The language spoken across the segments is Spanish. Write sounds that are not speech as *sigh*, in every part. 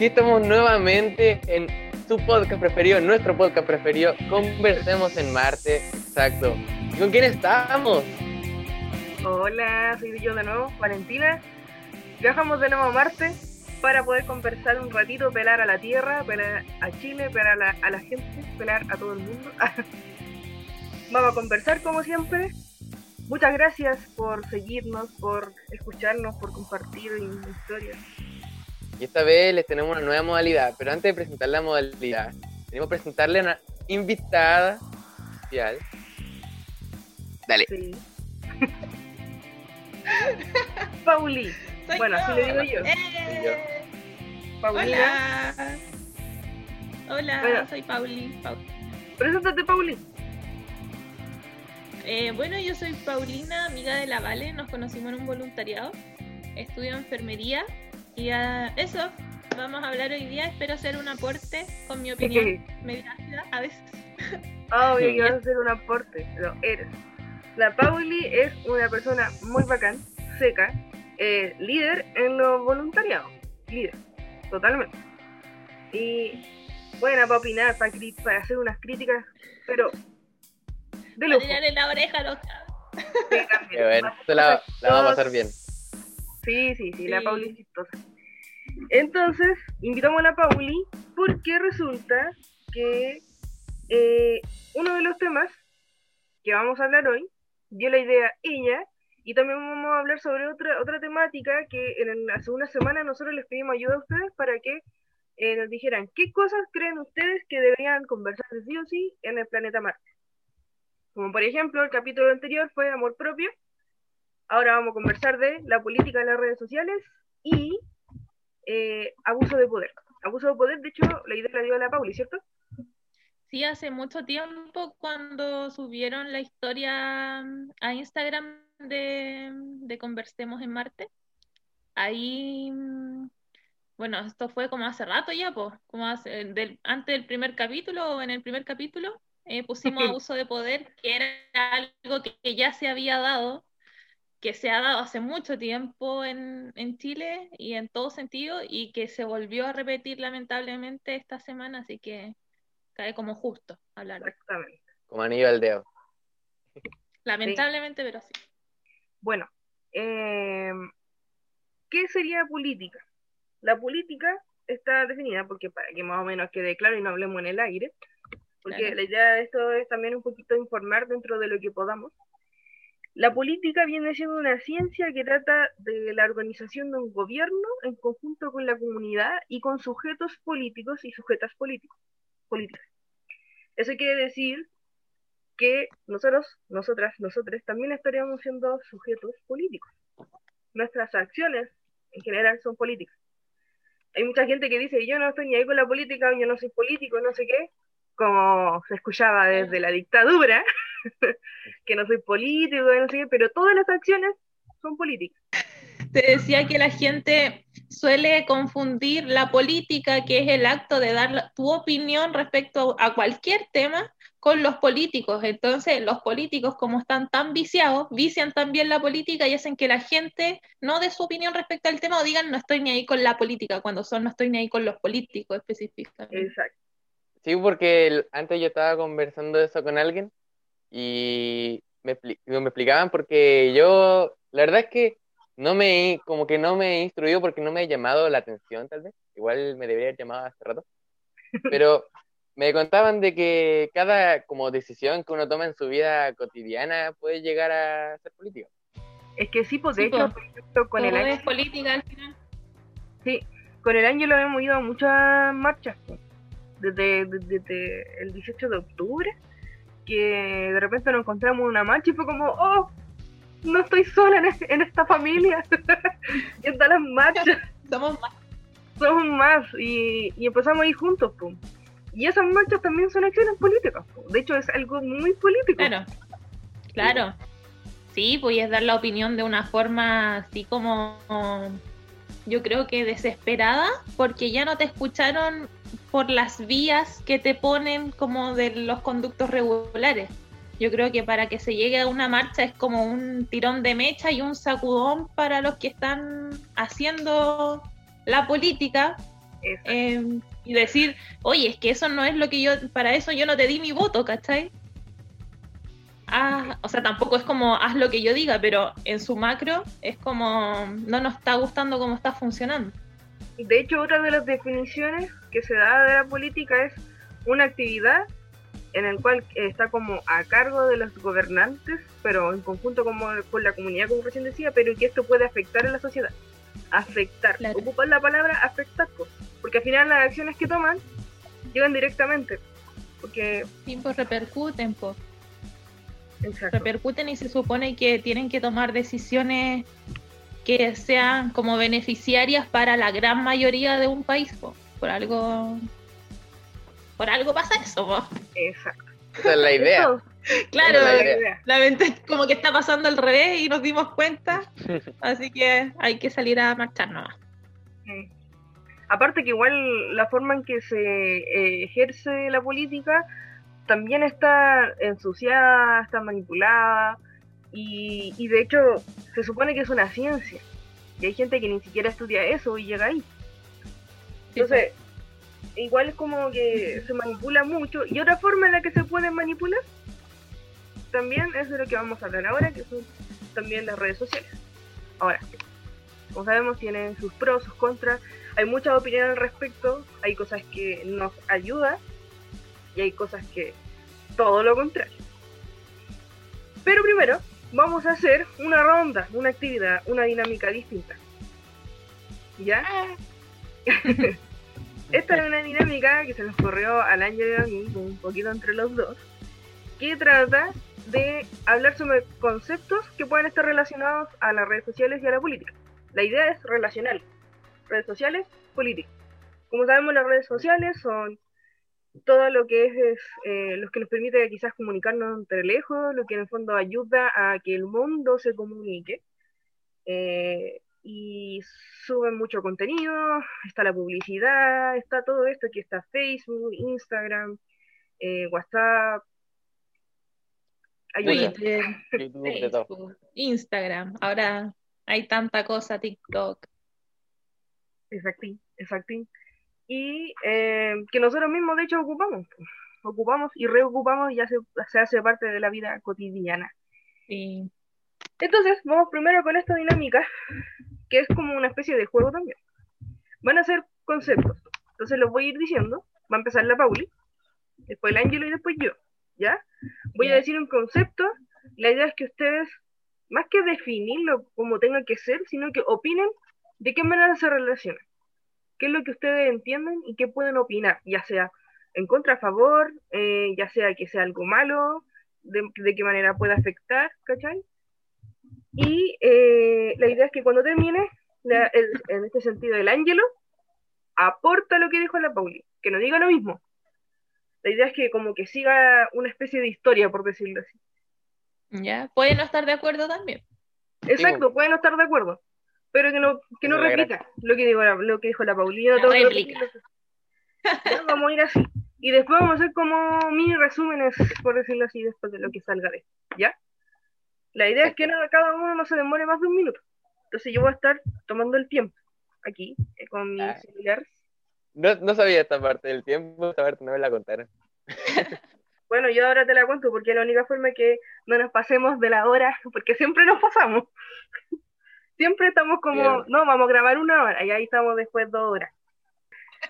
aquí estamos nuevamente en su podcast preferido, nuestro podcast preferido, Conversemos en Marte, exacto. ¿Y con quién estamos? Hola, soy yo de nuevo, Valentina. Viajamos de nuevo a Marte para poder conversar un ratito, pelar a la Tierra, pelar a Chile, pelar a la, a la gente, pelar a todo el mundo. *laughs* Vamos a conversar como siempre. Muchas gracias por seguirnos, por escucharnos, por compartir historias. Y esta vez les tenemos una nueva modalidad, pero antes de presentar la modalidad, tenemos que presentarle a una invitada especial. Dale. Sí. *laughs* Pauli. Soy bueno, yo. así le digo yo. ¡Eh! Paulina. Hola. Hola, Bueno. soy Pauli. Pau- Preséntate, Pauli. Eh, bueno, yo soy Paulina, amiga de la Vale. Nos conocimos en un voluntariado. Estudio enfermería. Y a eso vamos a hablar hoy día. Espero hacer un aporte con mi opinión. medio ácida a veces. *laughs* Obvio que vas a *laughs* hacer un aporte, lo eres. La Pauli es una persona muy bacán, seca, eh, líder en los voluntariados. Líder, totalmente. Y buena para opinar, para, para hacer unas críticas, pero de Para lujo. tirarle la oreja a los. Sí, también. Bueno, la, la vamos a pasar bien. Sí, sí, sí, la Sí. Pauli es chistosa. Entonces, invitamos a la Pauli porque resulta que eh, uno de los temas que vamos a hablar hoy dio la idea ella y también vamos a hablar sobre otra otra temática que en hace una semana nosotros les pedimos ayuda a ustedes para que eh, nos dijeran qué cosas creen ustedes que deberían conversarse sí o sí en el planeta Marte. Como por ejemplo, el capítulo anterior fue amor propio. Ahora vamos a conversar de la política de las redes sociales y eh, abuso de poder. Abuso de poder, de hecho, la idea la dio la Pauli, ¿cierto? Sí, hace mucho tiempo cuando subieron la historia mm, a Instagram de, de Conversemos en Marte, ahí, mm, bueno, esto fue como hace rato ya, pues, como hace- del, antes del primer capítulo o en el primer capítulo, eh, pusimos *laughs* abuso de poder, que era algo que, que ya se había dado, que se ha dado hace mucho tiempo en, en Chile y en todo sentido, y que se volvió a repetir lamentablemente esta semana, así que cae como justo hablarlo. Exactamente. Como anillo al dedo. Lamentablemente, pero sí. Bueno, eh, ¿qué sería política? La política está definida, porque para que más o menos quede claro y no hablemos en el aire, porque Claro. la idea de esto es también un poquito informar dentro de lo que podamos. La política viene siendo una ciencia que trata de la organización de un gobierno en conjunto con la comunidad y con sujetos políticos y sujetas políticos, políticas. Eso quiere decir que nosotros, nosotras, nosotros también estaríamos siendo sujetos políticos. Nuestras acciones en general son políticas. Hay mucha gente que dice, yo no estoy ni ahí con la política, yo no soy político, no sé qué, como se escuchaba desde la dictadura, *laughs* que no soy político, no sé qué, pero todas las acciones son políticas. Te decía que la gente suele confundir la política, que es el acto de dar tu opinión respecto a cualquier tema, con los políticos. Entonces, los políticos, como están tan viciados, vician también la política y hacen que la gente no dé su opinión respecto al tema o digan no estoy ni ahí con la política, cuando son no estoy ni ahí con los políticos específicamente. Exacto. Sí, porque el- antes yo estaba conversando eso con alguien y me, me explicaban porque yo, la verdad es que no me, como que no me he instruido porque no me ha llamado la atención, tal vez. Igual me debería haber llamado hace rato. Pero me contaban de que cada como decisión que uno toma en su vida cotidiana puede llegar a ser política. Es que sí, pues de Sí, hecho, ejemplo, con el año, es política al final. sí, con el año lo hemos ido a muchas marchas, desde- desde el 18 de octubre, que de repente nos encontramos en una marcha y fue como, oh, no estoy sola en, es- en esta familia, *laughs* y todas las marchas. *laughs* Somos más. somos más y, y empezamos a ir juntos. po. Y esas marchas también son acciones políticas. po. De hecho, es algo muy político. Claro, claro. Sí, pues es dar la opinión de una forma así como, yo creo que desesperada, porque ya no te escucharon por las vías que te ponen como de los conductos regulares. Yo creo que para que se llegue a una marcha es como un tirón de mecha y un sacudón para los que están haciendo la política eh, y decir, oye, es que eso no es lo que yo, para eso yo no te di mi voto, ¿cachai? Ah, o sea, tampoco es como haz lo que yo diga, pero en su macro es como no nos está gustando cómo está funcionando. De hecho, otra de las definiciones que se da de la política es una actividad en el cual está como a cargo de los gobernantes, pero en conjunto como con la comunidad, como recién decía, pero que esto puede afectar a la sociedad. Afectar. Claro. Ocupar la palabra afectar. Porque al final las acciones que toman llegan directamente. Porque, Sí, pues repercuten, pues. Exacto. repercuten y se supone que tienen que tomar decisiones que sean como beneficiarias para la gran mayoría de un país. po. Por algo, por algo pasa eso. po. Exacto. Esa es la idea. Eso, Claro, es la idea. idea. la mente como que está pasando al revés y nos dimos cuenta, *laughs* así que hay que salir a marchar nomás. Aparte que igual la forma en que se eh, ejerce la política también está ensuciada, está manipulada y, y de hecho se supone que es una ciencia y hay gente que ni siquiera estudia eso y llega ahí. Entonces, igual es como que se manipula mucho y otra forma en la que se puede manipular también es de lo que vamos a hablar ahora, que son también las redes sociales. Ahora, como sabemos, tienen sus pros, sus contras. Hay muchas opiniones al respecto. Hay cosas que nos ayudan y hay cosas que todo lo contrario. Pero primero, vamos a hacer una ronda, una actividad, una dinámica distinta. ¿Ya? *laughs* Esta es una dinámica que se nos corrió al año y a mí, un poquito entre los dos, que trata de hablar sobre conceptos que pueden estar relacionados a las redes sociales y a la política. La idea es relacional. Redes sociales, política. Como sabemos, las redes sociales son todo lo que es, es, eh, lo que nos permite quizás comunicarnos entre lejos, lo que en el fondo ayuda a que el mundo se comunique. Eh, y suben mucho contenido, está la publicidad, está todo esto, aquí está Facebook, Instagram, eh, WhatsApp, ayuda. Twitter. Facebook, Instagram, ahora hay tanta cosa, TikTok. Exactín, exactín. Y eh, que nosotros mismos, de hecho, ocupamos. Ocupamos y reocupamos y ya se, se hace parte de la vida cotidiana. Sí. Entonces, vamos primero con esta dinámica, que es como una especie de juego también. Van a ser conceptos. Entonces los voy a ir diciendo. Va a empezar la Pauli, después el Ángelo y después yo. ¿Ya? Voy a decir un concepto. La idea es que ustedes, más que definirlo como tenga que ser, sino que opinen de qué manera se relaciona. ¿Qué es lo que ustedes entienden y qué pueden opinar? Ya sea en contra, a favor, eh, ya sea que sea algo malo, de, de qué manera puede afectar, ¿cachai? Y eh, la idea es que cuando termine, la- el- en este sentido, el Ángelo aporta lo que dijo la Pauli, que no diga lo mismo. La idea es que como que siga una especie de historia, por decirlo así. ¿Ya? Puede no estar de acuerdo también. Exacto, pueden no estar de acuerdo, pero que no, que no repita lo que dijo la, lo que dijo la Pauli. Yo no repetirlo. Ya, vamos a ir así. Y después vamos a hacer como mini resúmenes, por decirlo así, después de lo que salga de ¿ya? La idea es que no, cada uno no se demore más de un minuto. Entonces yo voy a estar tomando el tiempo aquí, eh, con mi Ah. celular. No, no sabía esta parte del tiempo, esta parte no me la contaron. *laughs* Bueno, yo ahora te la cuento porque la única forma es que no nos pasemos de la hora, porque siempre nos pasamos. Siempre estamos como, Bien. no, vamos a grabar una hora y ahí estamos después dos horas.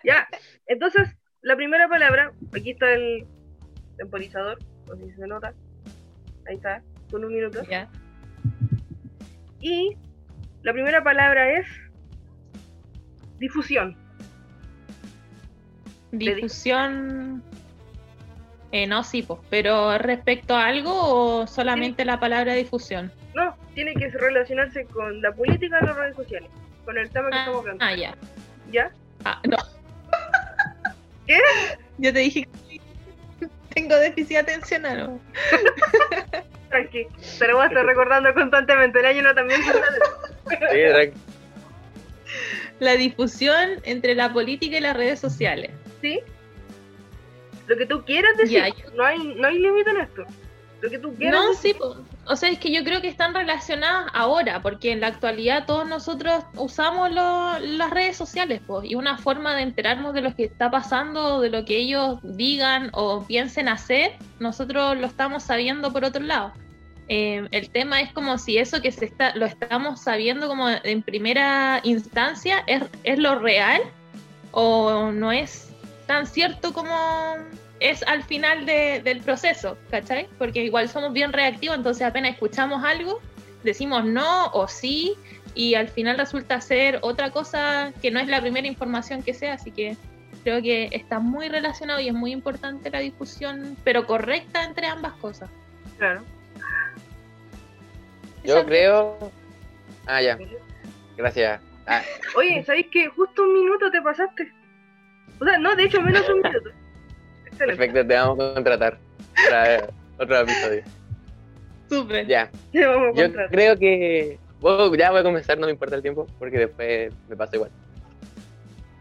Ya, entonces, la primera palabra, aquí está el temporizador, no sé si se nota. Ahí está, con un minuto. ¿Ya? Y la primera palabra es difusión. Difusión. Eh, no, sí, pues. Pero respecto a algo o solamente la palabra difusión. Tiene que relacionarse con la política de las redes sociales, con el tema que Ah, estamos hablando. ah, ya. ¿Ya? Ah, no. ¿Qué? Yo te dije que tengo déficit atencional. ¿no? Tranqui, te lo voy a estar recordando constantemente. El año no también Sí, tranqui. La difusión entre la política y las redes sociales. ¿Sí? Lo que tú quieras decir. Ya, yo- No hay, no hay límite en esto. Lo que tú quieras. No, sí, o sea, es que yo creo que están relacionadas ahora, porque en la actualidad todos nosotros usamos lo- las redes sociales, pues, y una forma de enterarnos de lo que está pasando, de lo que ellos digan o piensen hacer, nosotros lo estamos sabiendo por otro lado. Eh, el tema es como si eso que se está, lo estamos sabiendo como en primera instancia es, es lo real o no es tan cierto como es al final de- del proceso, ¿cachai? Porque igual somos bien reactivos, entonces apenas escuchamos algo, decimos no o sí, y al final resulta ser otra cosa que no es la primera información que sea, así que creo que está muy relacionado y es muy importante la discusión, pero correcta entre ambas cosas. Claro. Yo creo. Ah, ya. Gracias. Ah, Oye, ¿sabéis que justo un minuto te pasaste? O sea, no, de hecho, menos un minuto. Perfecto, te vamos a contratar para otro episodio. Súper. Ya. *laughs* Te vamos a Yo creo que. Ya voy a comenzar, no me importa el tiempo, porque después me pasa igual.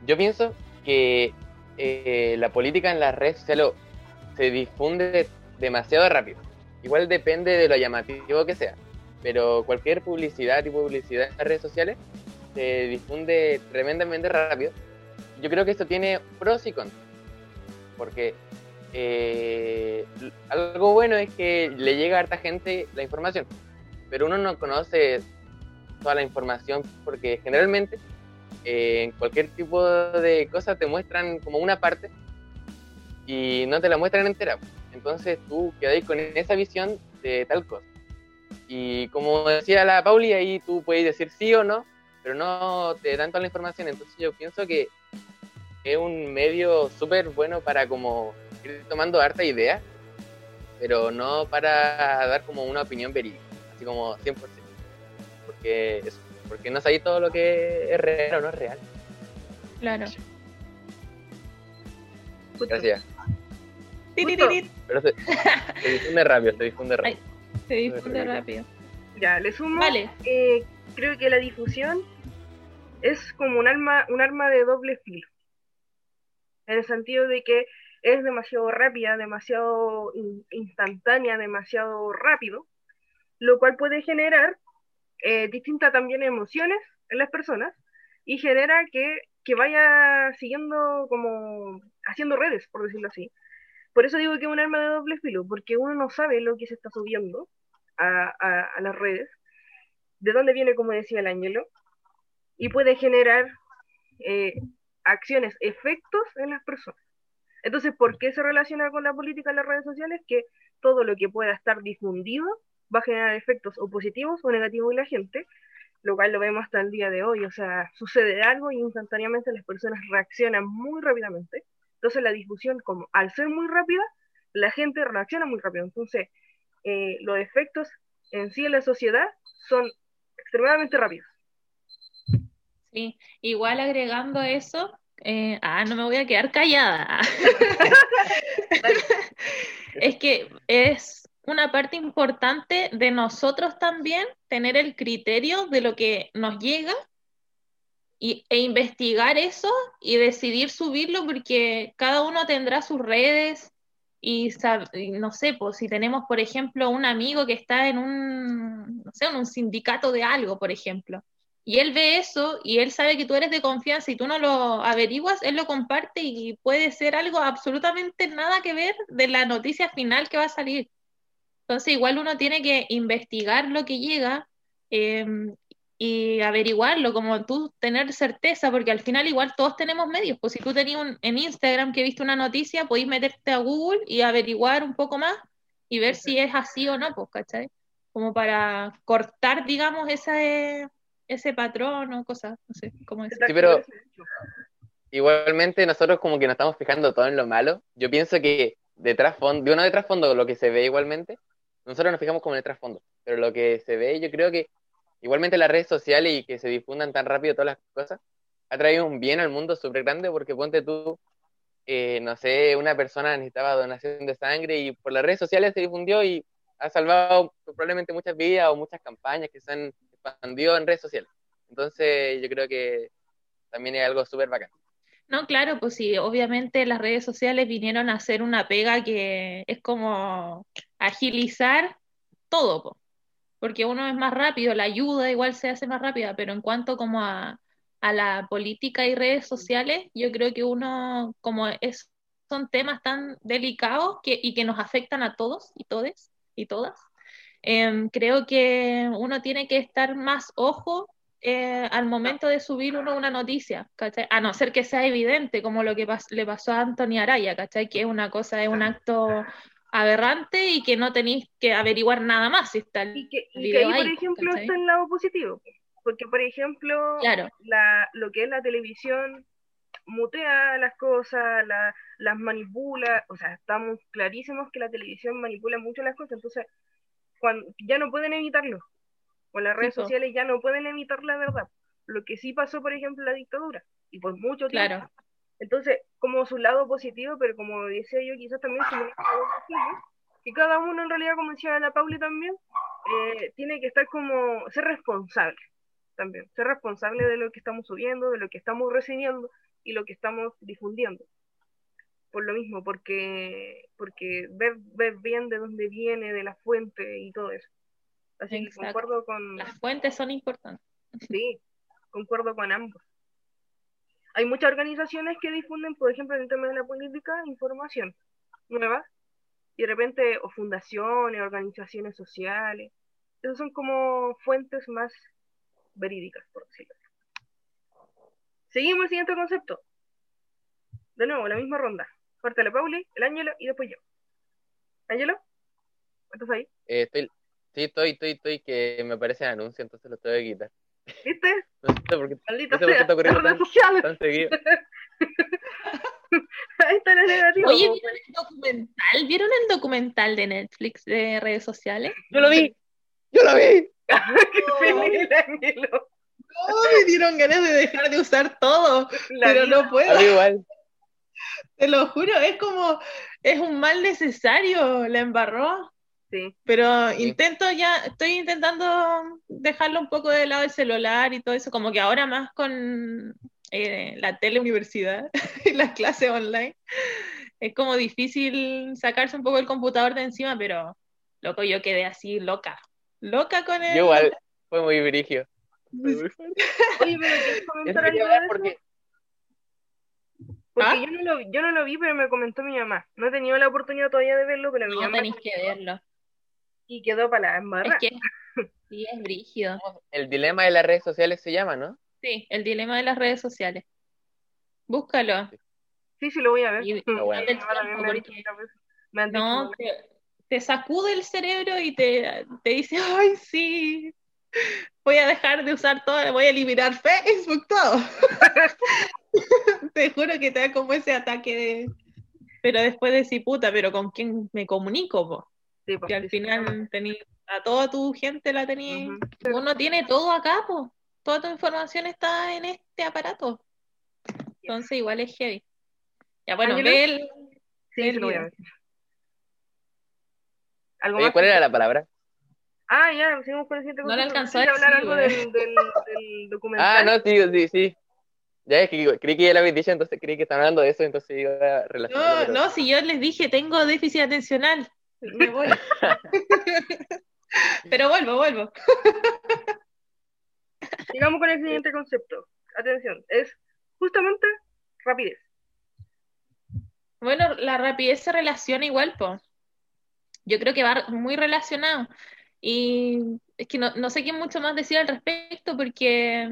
Yo pienso que eh, la política en las redes sociales se difunde demasiado rápido. Igual depende de lo llamativo que sea, pero cualquier publicidad y publicidad en las redes sociales se difunde tremendamente rápido. Yo creo que esto tiene pros y contras, porque eh, algo bueno es que le llega a harta gente la información, pero uno no conoce toda la información porque generalmente eh, en cualquier tipo de cosa te muestran como una parte y no te la muestran entera. Entonces tú quedáis con esa visión de tal cosa. Y como decía la Pauli, ahí tú puedes decir sí o no, pero no te dan toda la información. Entonces yo pienso que es un medio súper bueno para como ir tomando harta idea, pero no para dar como una opinión verídica, así como 100%. Porque, eso, porque no sabéis todo lo que es real o no es real. Claro. Gracias. Pero se, se difunde rápido, se difunde rápido. Se difunde rápido. Ya, le sumo. Vale. eh, creo que la difusión es como un arma, un arma de doble filo. En el sentido de que es demasiado rápida, demasiado in- instantánea, demasiado rápido, lo cual puede generar eh, distintas también emociones en las personas y genera que, que vaya siguiendo como haciendo redes, por decirlo así. Por eso digo que es un arma de doble filo, porque uno no sabe lo que se está subiendo a, a- a las redes, de dónde viene, como decía el Ángelo, y puede generar eh, acciones, efectos en las personas. Entonces, ¿por qué se relaciona con la política en las redes sociales? Que todo lo que pueda estar difundido va a generar efectos o positivos o negativos en la gente, lo cual lo vemos hasta el día de hoy. O sea, sucede algo y instantáneamente las personas reaccionan muy rápidamente. Entonces, la difusión, como al ser muy rápida, la gente reacciona muy rápido. Entonces, eh, los efectos en sí en la sociedad son extremadamente rápidos. Sí, igual agregando eso, eh, ah, no me voy a quedar callada. *laughs* es que es una parte importante de nosotros también tener el criterio de lo que nos llega y, e investigar eso y decidir subirlo porque cada uno tendrá sus redes y, y no sé, pues si tenemos, por ejemplo, un amigo que está en un, no sé, en un sindicato de algo, por ejemplo, y él ve eso y él sabe que tú eres de confianza y tú no lo averiguas, él lo comparte y puede ser algo absolutamente nada que ver de la noticia final que va a salir. Entonces, igual uno tiene que investigar lo que llega eh, y averiguarlo, como tú tener certeza, porque al final igual todos tenemos medios. Pues si tú tenías un, en Instagram que viste una noticia, podéis meterte a Google y averiguar un poco más y ver si es así o no, pues, ¿cachai? Como para cortar, digamos, esa, ese patrón o cosas, no sé cómo decir. Sí, pero- Igualmente nosotros como que nos estamos fijando todo en lo malo. Yo pienso que de trasfondo, de uno de trasfondo, lo que se ve igualmente, nosotros nos fijamos como en el trasfondo, pero lo que se ve, yo creo que igualmente las redes sociales y que se difundan tan rápido todas las cosas, ha traído un bien al mundo súper grande porque ponte tú, eh, no sé, una persona necesitaba donación de sangre y por las redes sociales se difundió y ha salvado probablemente muchas vidas o muchas campañas que se han expandido en redes sociales. Entonces yo creo que también es algo súper bacán. No, claro, pues sí, obviamente las redes sociales vinieron a hacer una pega que es como agilizar todo, po. porque uno es más rápido, la ayuda igual se hace más rápida, pero en cuanto como a, a la política y redes sociales, yo creo que uno, como es, son temas tan delicados que, y que nos afectan a todos y todes y todas, em, creo que uno tiene que estar más ojo eh, al momento de subir uno una noticia, ¿cachai? A no ser que sea evidente, como lo que le pasó a Anthony Araya, ¿cachai? Que es una cosa, es un acto aberrante y que no tenéis que averiguar nada más si está el Y que, y que ahí, por ejemplo, ¿cachai? está el lado positivo. Porque, por ejemplo, Claro. la, lo que es la televisión mutea las cosas, la- las manipula, o sea, estamos clarísimos que la televisión manipula mucho las cosas, entonces cuando, ya no pueden evitarlo, o las redes sociales ya no pueden evitar la verdad, lo que sí pasó, por ejemplo, en la dictadura, y por mucho tiempo. Claro. Entonces, como su lado positivo, pero como decía yo, quizás también su lado negativo, que cada uno en realidad, como decía la Pauli también, eh, tiene que estar como, ser responsable también, ser responsable de lo que estamos subiendo, de lo que estamos reseñando y lo que estamos difundiendo. Por lo mismo, porque, porque ver, ver bien de dónde viene, de la fuente y todo eso. Así que concuerdo con, Las fuentes son importantes. *laughs* Sí, concuerdo con ambos. Hay muchas organizaciones que difunden, por ejemplo, en el tema de la política, información nueva, y de repente, o fundaciones, organizaciones sociales, esas son como fuentes más verídicas, por decirlo. Seguimos el siguiente concepto. De nuevo, la misma ronda. Parte la Pauli, el Ángelo y después yo. ¿Ángelo? ¿Estás ahí? Eh, estoy, sí, estoy, estoy, estoy, que me parece anuncio, entonces lo tengo que quitar. ¿Viste? *laughs* No sé por qué, Maldita No sé por qué sea, está ocurriendo redes tan- sociales. tan seguido. *laughs* Ahí está la negativa. Oye. ¿vieron el documental? ¿Vieron el documental de Netflix de redes sociales? ¡Yo lo vi! ¡Yo lo vi! *laughs* Qué feliz el Ángelo. No, me dieron ganas de dejar de usar todo, La pero vida. no puedo, A mí igual. Te lo juro, es como, es un mal necesario, la embarró, Sí, pero Sí. intento ya, estoy intentando dejarlo un poco de lado el celular y todo eso, como que ahora más con eh, la teleuniversidad *laughs* y las clases online, es como difícil sacarse un poco el computador de encima, pero loco, yo quedé así loca, loca con el... Yo igual. Fue muy virigio. Fue muy *laughs* fuerte. Oye, pero ¿quieres comentar algo de eso? porque Porque ¿Ah? yo, no lo, yo no lo vi, pero me comentó mi mamá. No he tenido la oportunidad todavía de verlo, pero mi No mamá tenéis que verlo. y quedó para la Es embarrada. que sí, es brígido. el dilema de las redes sociales se llama, ¿no? Sí, el dilema de las redes sociales. Búscalo. Sí, sí, lo voy a ver. Y- bueno. me han dicho, No, te, te sacude el cerebro y te, te dice, ay, sí, voy a dejar de usar todo, voy a eliminar Facebook, todo. *laughs* *laughs* Te juro que te da como ese ataque de... Pero después decís, puta, pero ¿con quién me comunico? po? sí, pues, Que al sí, final tení, a toda tu gente la tenías. Uno tiene todo acá, po. Toda tu información está en este aparato. Entonces igual es heavy. Ya bueno, ve el... Sí, sí, lo voy a ver. ¿Algo Oye, más? ¿cuál era la palabra? Ah, ya, seguimos con el siguiente No le alcanzó a ¿Quieres hablar decir, algo del, del, del documental? Ah, no, sí, sí, sí. Ya es que creí que ya lo habéis dicho, entonces creí que estaban hablando de eso, entonces iba a relacionarlo. No, pero- no, si yo les dije, tengo déficit atencional. Me voy. *laughs* Pero vuelvo, vuelvo. Sigamos con el siguiente concepto. Atención, es justamente rapidez. Bueno, la rapidez se relaciona igual, po. Yo creo que va muy relacionado. Y es que no, no sé qué mucho más decir al respecto porque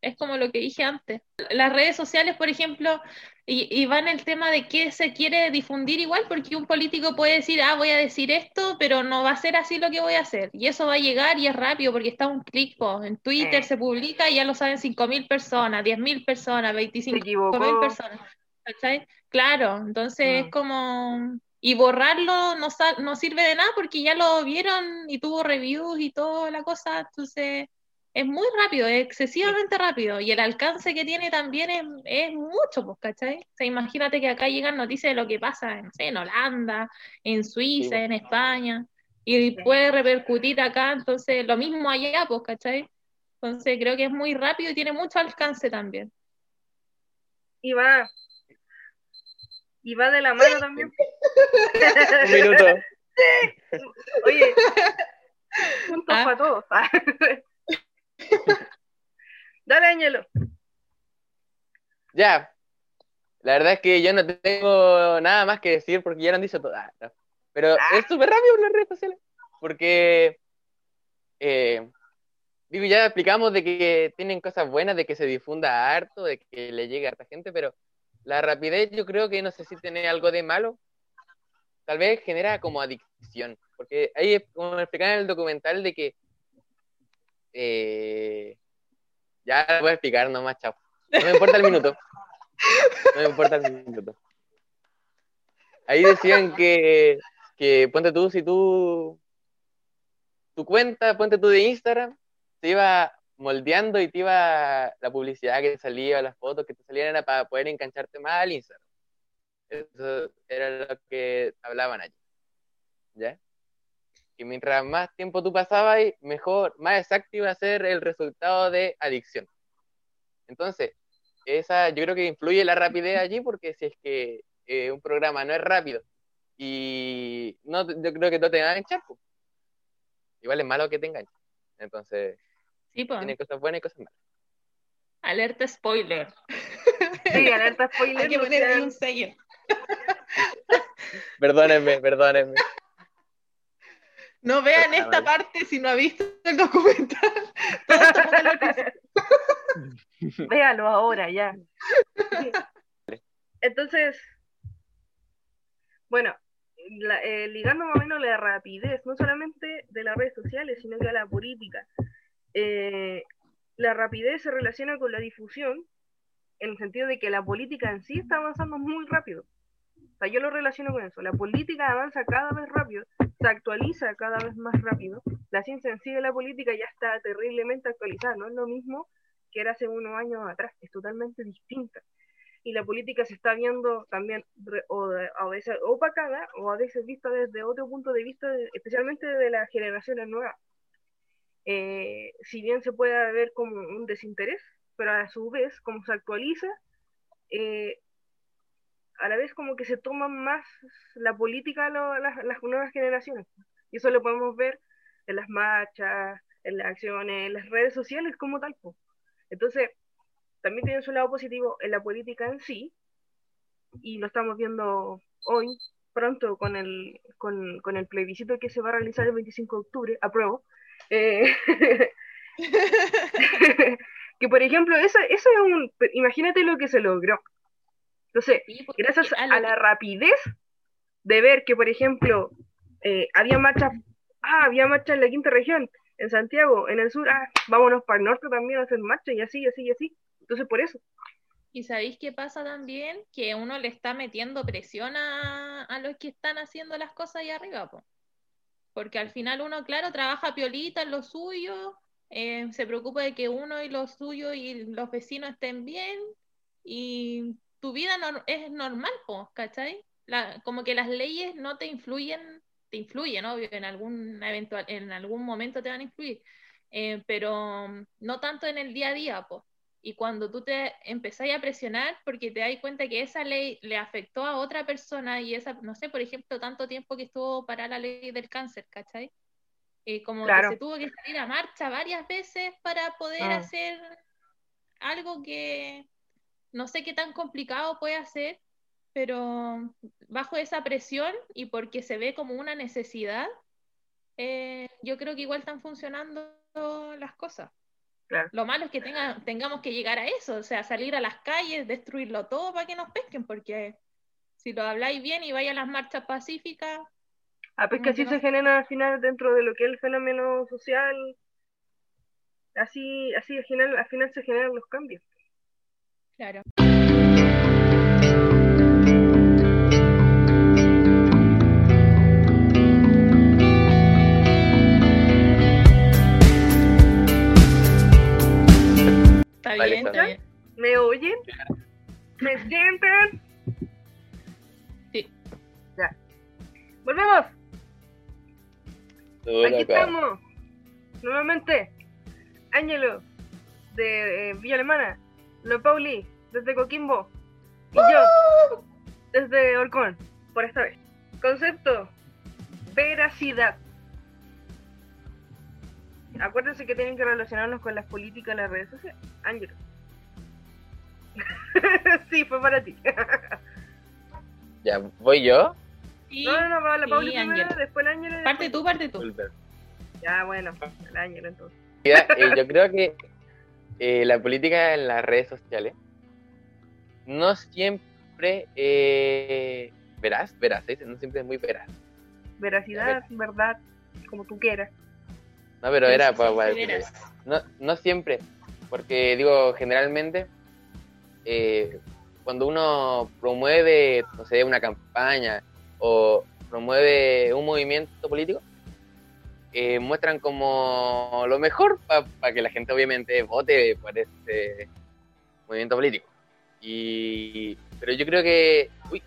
es como lo que dije antes. Las redes sociales, por ejemplo, y, y va en el tema de qué se quiere difundir igual, porque un político puede decir, ah, voy a decir esto, pero no va a ser así lo que voy a hacer. Y eso va a llegar y es rápido porque está un clic, po. En Twitter se publica y ya lo saben 5.000 personas, 10.000 personas, Se 25 equivocó. mil personas. ¿Cachai? Claro, entonces Mm. es como. Y borrarlo no, no sirve de nada porque ya lo vieron y tuvo reviews y toda la cosa. Entonces es muy rápido, es excesivamente rápido. Y el alcance que tiene también es, es mucho, pues, ¿cachai? O sea, imagínate que acá llegan noticias de lo que pasa no sé, en Holanda, en Suiza, Sí. en España. Y Sí. puede repercutir acá, entonces lo mismo allá, pues, ¿cachai? Entonces creo que es muy rápido y tiene mucho alcance también. Y va. Y va de la mano también. *laughs* Un minuto. *laughs* Oye, puntos Ah. para todos. *laughs* *laughs* Dale, Ángelo. Ya. La verdad es que yo no tengo nada más que decir porque ya lo han dicho todo. Ah, no. Pero es súper rápido en las redes sociales. Porque, eh, digo, ya explicamos de que tienen cosas buenas, de que se difunda harto, de que le llegue a harta gente, pero la rapidez yo creo que no sé si tiene algo de malo. Tal vez genera como adicción. Porque ahí, como me explicaban en el documental, de que. Eh, ya lo voy a explicar nomás, chao. No me importa el minuto. No me importa el minuto. Ahí decían que, que ponte tú, si tú, tu cuenta, ponte tú de Instagram, se iba moldeando y te iba la publicidad que te salía, las fotos que te salían era para poder engancharte más al Instagram. Eso era lo que hablaban allí. ¿Ya? Que mientras más tiempo tú pasabas, mejor, más exacto iba a ser el resultado de adicción. Entonces, esa yo creo que influye la rapidez allí porque si es que eh, un programa no es rápido y no, yo creo que no te enganchar, pues. igual es malo que te enganchen. Entonces, Sí, pues. tiene cosas buenas y cosas malas. Alerta spoiler. Sí, alerta spoiler. *laughs* Hay que poner un sello. Perdónenme, perdónenme. No vean esta parte si no ha visto el documental. Todo esto Véalo ahora, ya. *laughs* Entonces, bueno, la- eh, ligando más o menos la rapidez, no solamente de las redes sociales, sino que a la política. Eh, la rapidez se relaciona con la difusión, en el sentido de que la política en sí está avanzando muy rápido. O sea, yo lo relaciono con eso. La política avanza cada vez rápido, se actualiza cada vez más rápido. La ciencia en sí de la política ya está terriblemente actualizada, no es lo mismo que era hace unos años atrás, es totalmente distinta. Y la política se está viendo también o a veces opacada o a veces vista desde otro punto de vista, especialmente de las generaciones nuevas. Eh, si bien se puede ver como un desinterés, pero a su vez, como se actualiza, eh, a la vez como que se toman más la política lo- las, las nuevas generaciones. Y eso lo podemos ver en las marchas, en las acciones, en las redes sociales como tal. po. Entonces, también tiene su lado positivo en la política en sí, y lo estamos viendo hoy, pronto, con el, con, con el plebiscito que se va a realizar el 25 de octubre, apruebo. Eh, *laughs* *laughs* que por ejemplo, eso, eso es un, imagínate lo que se logró. Entonces, Sí, gracias a la rapidez de ver que, por ejemplo, eh, había marchas, ah, había marchas en la quinta región, en Santiago, en el sur, ah, vámonos para el norte también a hacer marchas, y así, y así, y así. Entonces, por eso. Y sabéis qué pasa también, que uno le está metiendo presión a, a los que están haciendo las cosas ahí arriba, po. Porque al final uno, claro, trabaja piolita en lo suyo, eh, se preocupa de que uno y los suyos y los vecinos estén bien, y tu vida nor- es normal, po, ¿cachai? La- como que las leyes no te influyen, te influyen, obvio, en algún eventual, en algún momento te van a influir, eh, pero no tanto en el día a día, po. Y cuando tú te empezás a presionar porque te das cuenta que esa ley le afectó a otra persona y esa, no sé, por ejemplo, tanto tiempo que estuvo para la ley del cáncer, ¿cachai? Eh, como Claro. que se tuvo que salir a marcha varias veces para poder Ah. hacer algo que no sé qué tan complicado puede hacer, pero bajo esa presión y porque se ve como una necesidad, eh, yo creo que igual están funcionando las cosas. Claro. Lo malo es que tenga- tengamos que llegar a eso, o sea, salir a las calles, destruirlo todo para que nos pesquen, porque si lo habláis bien y vais a las marchas pacíficas, Ah, pues que así se genera al final dentro de lo que es el fenómeno social. Así, así al final, al final se generan los cambios. Claro. Está bien, está bien. ¿Me oyen? ¿Me sienten? Sí. Ya. Volvemos. Aquí acá. estamos. Nuevamente. Ángelo, de eh, Villa Alemana. Lo Pauli, desde Coquimbo. Y yo, desde Orcón, por esta vez. Concepto, veracidad. Acuérdense que tienen que relacionarnos con las políticas de las redes sociales. Ángelo. *laughs* sí, fue para ti. Ya, ¿voy yo? Sí, no, no, no, va la sí, Pauli primero, después el Ángelo. Parte después- tú, parte tú. Ya, bueno, el Ángelo entonces. Eh, yo creo que eh, la política en las redes sociales no siempre eh, veraz, veraz, ¿sí? no siempre es muy veraz. Veracidad, verdad, como tú quieras. No, pero era para, no, no siempre, porque digo, generalmente eh, cuando uno promueve, no sé, una campaña o promueve un movimiento político, eh, muestran como lo mejor para que la gente obviamente vote por ese movimiento político. Y, pero yo creo que uy,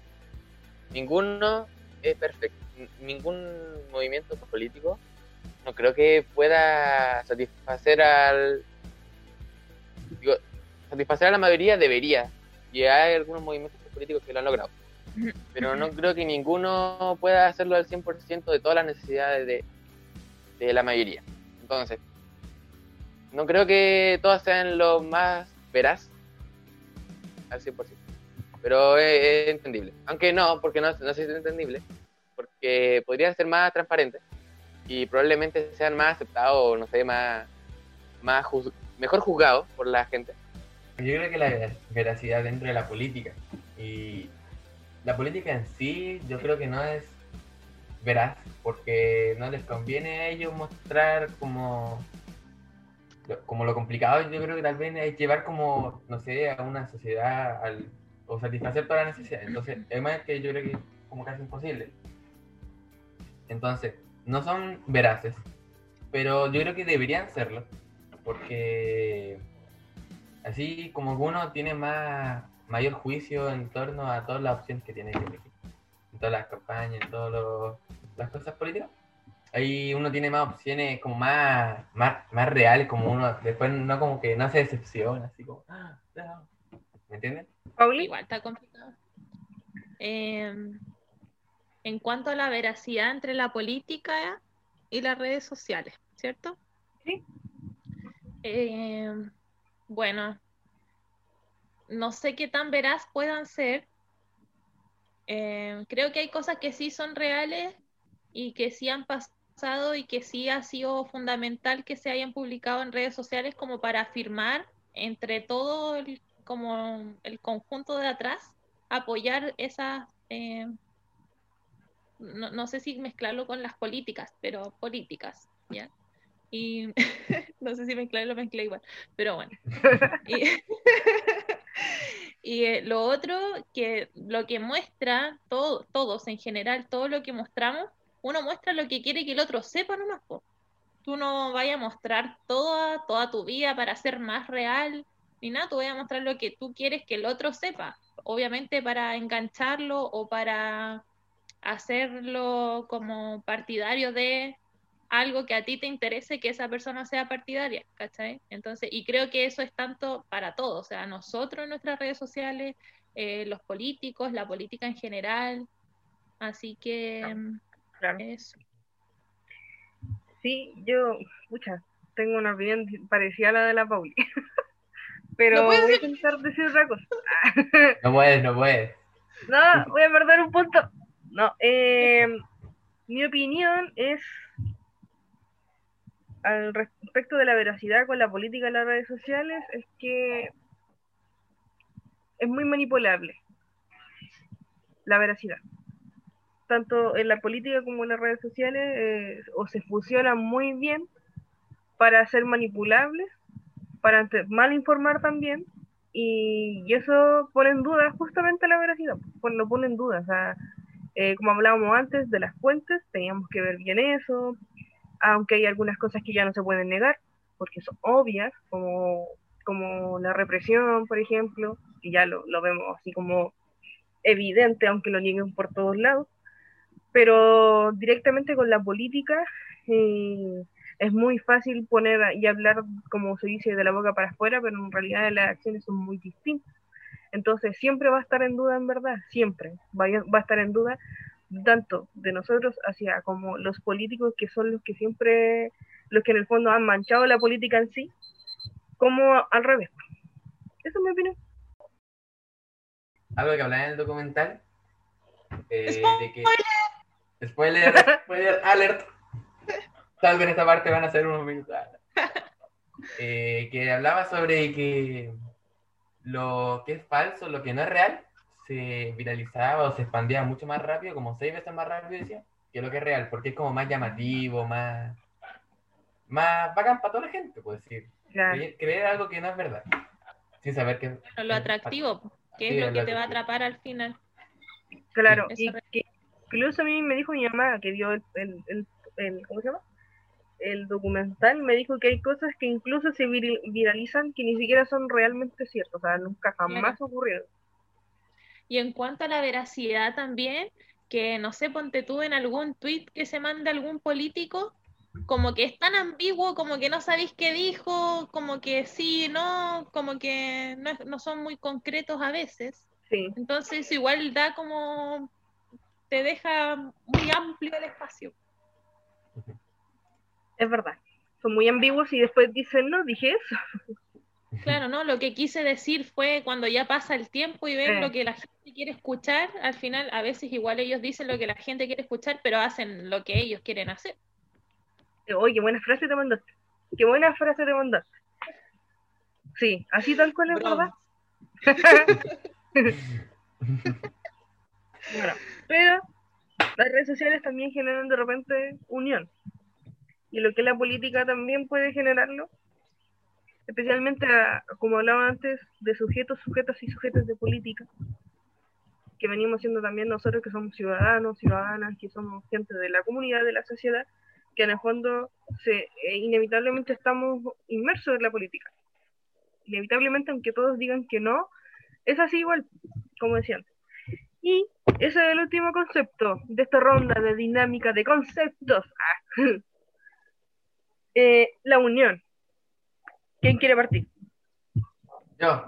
ninguno es perfecto. Ningún movimiento político no creo que pueda satisfacer al. Digo, satisfacer a la mayoría debería. Y hay algunos movimientos políticos que lo han logrado. Pero no creo que ninguno pueda hacerlo al 100% de todas las necesidades de, de la mayoría. Entonces, no creo que todas sean lo más veraz al 100%. Pero es, entendible. Aunque no, porque no, no sé si es entendible. Porque podrían ser más transparentes y probablemente sean más aceptados, no sé, más, más mejor juzgados por la gente. Yo creo que la vera- veracidad dentro de la política. Y la política en sí, yo creo que no es veraz, porque no les conviene a ellos mostrar como lo, como lo complicado. Yo creo que tal vez es llevar como, no sé, a una sociedad al, o satisfacer todas las necesidades. Entonces, además que yo creo que es como casi imposible. Entonces, no son veraces, pero yo creo que deberían serlo, porque así como uno tiene más mayor juicio en torno a todas las opciones que tiene que elegir, todas las campañas, en todas las cosas políticas. Ahí uno tiene más opciones como más, más, más reales, como uno después no como que no se decepciona, así como, "Ah, no". ¿me entiendes? Pauli, Igual está complicado. Eh, en cuanto a la veracidad entre la política y las redes sociales, ¿cierto? Sí. Eh, bueno, no sé qué tan veraz puedan ser. Eh, creo que hay cosas que sí son reales y que sí han pasado y que sí ha sido fundamental que se hayan publicado en redes sociales como para afirmar entre todo el, como el conjunto de atrás, apoyar esas, eh, no, no sé si mezclarlo con las políticas, pero políticas, ¿ya? Y *laughs* no sé si mezclarlo, mezclé igual, pero bueno. *laughs* Y, *laughs* y, eh, lo otro, que lo que muestra, todo, todos en general, todo lo que mostramos, uno muestra lo que quiere que el otro sepa nomás, po. Tú no vayas a mostrar toda, toda tu vida para ser más real, ni nada, tú vayas a mostrar lo que tú quieres que el otro sepa. Obviamente para engancharlo o para hacerlo como partidario de algo que a ti te interese que esa persona sea partidaria, ¿cachai? Entonces, y creo que eso es tanto para todos, o sea, nosotros en nuestras redes sociales, eh, los políticos, la política en general, así que mm, claro. eso. Sí, yo, pucha, tengo una opinión parecida a la de la Pauli. *laughs* Pero ¿No puedes voy a intentar decir otra cosa. *laughs* No puedes, no puedes. No, voy a perder un punto. No, eh, mi opinión es al respecto de la veracidad con la política de las redes sociales es que es muy manipulable la veracidad. Tanto en la política como en las redes sociales eh, o se fusionan muy bien para ser manipulables, para mal informar también, y, y eso pone en duda justamente la veracidad, pues lo pone en duda. O sea, eh, como hablábamos antes de las fuentes, teníamos que ver bien eso, aunque hay algunas cosas que ya no se pueden negar, porque son obvias, como, la represión, por ejemplo, y ya lo, vemos así como evidente, aunque lo nieguen por todos lados, pero directamente con la política eh, es muy fácil poner y hablar, como se dice, de la boca para afuera, pero en realidad las acciones son muy distintas. Entonces siempre va a estar en duda, en verdad, siempre va a estar en duda tanto de nosotros hacia como los políticos que son los que siempre, los que en el fondo han manchado la política en sí, como al revés. Esa es mi opinión. Algo que hablaba en el documental. eh, de que, spoiler, spoiler alert. Tal vez en esta parte van a ser unos minutos. Eh, que hablaba sobre que lo que es falso, lo que no es real, se viralizaba o se expandía mucho más rápido, como seis veces más rápido, decía, que lo que es real, porque es como más llamativo, más, más bacán para toda la gente, puedo decir. Claro. Creer, creer algo que no es verdad, sin saber que Pero lo atractivo, que Sí, es lo que lo te va a atrapar al final. Claro, y que incluso a mí me dijo mi mamá que vio el, el, el, el- ¿cómo se llama? El documental, me dijo que hay cosas que incluso se vir- viralizan que ni siquiera son realmente ciertas, o sea, nunca jamás ocurrieron. Y en cuanto a la veracidad también, que no sé, ponte tú en algún tweet que se manda algún político, como que es tan ambiguo, como que no sabéis qué dijo, como que sí, no, como que no, no son muy concretos a veces. Sí, Entonces igual da como, te deja muy amplio el espacio. es verdad. Son muy ambiguos y después dicen, no, dije eso. *laughs* Claro, ¿no? Lo que quise decir fue cuando ya pasa el tiempo y ven lo que la gente quiere escuchar, al final a veces igual ellos dicen lo que la gente quiere escuchar, pero hacen lo que ellos quieren hacer. Oye, qué buena frase te mandaste. Qué buena frase te mandaste. Sí, así tal cual es. *laughs* Bueno, pero las redes sociales también generan de repente unión. Y lo que la política también puede generarlo, especialmente a- como hablaba antes, de sujetos, sujetas y sujetos de política, que venimos siendo también nosotros que somos ciudadanos, ciudadanas, que somos gente de la comunidad, de la sociedad, que en el fondo se, eh, inevitablemente estamos inmersos en la política. Inevitablemente, aunque todos digan que no, es así igual, como decía antes. Y ese es el último concepto de esta ronda de dinámica de conceptos. *laughs* Ah. *laughs* Eh, la unión. ¿Quién quiere partir? Yo,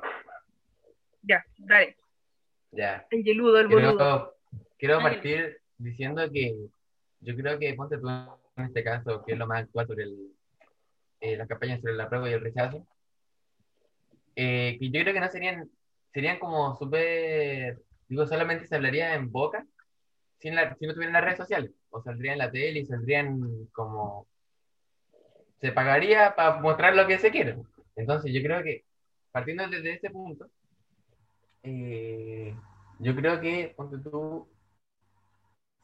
Ya, dale. ya. El yeludo, el boludo. Quiero, quiero Dale. partir diciendo que yo creo que, ponte tú en este caso, que es lo más actual sobre el, eh, las campañas sobre la prueba y el rechazo, eh, que yo creo que no serían, serían como súper, digo, solamente se hablaría en boca sin la- si no tuvieran las redes sociales, o saldría en la tele y saldrían como, se pagaría para mostrar lo que se quiere. Entonces yo creo que, partiendo desde ese punto, eh, yo creo que, ponte tú,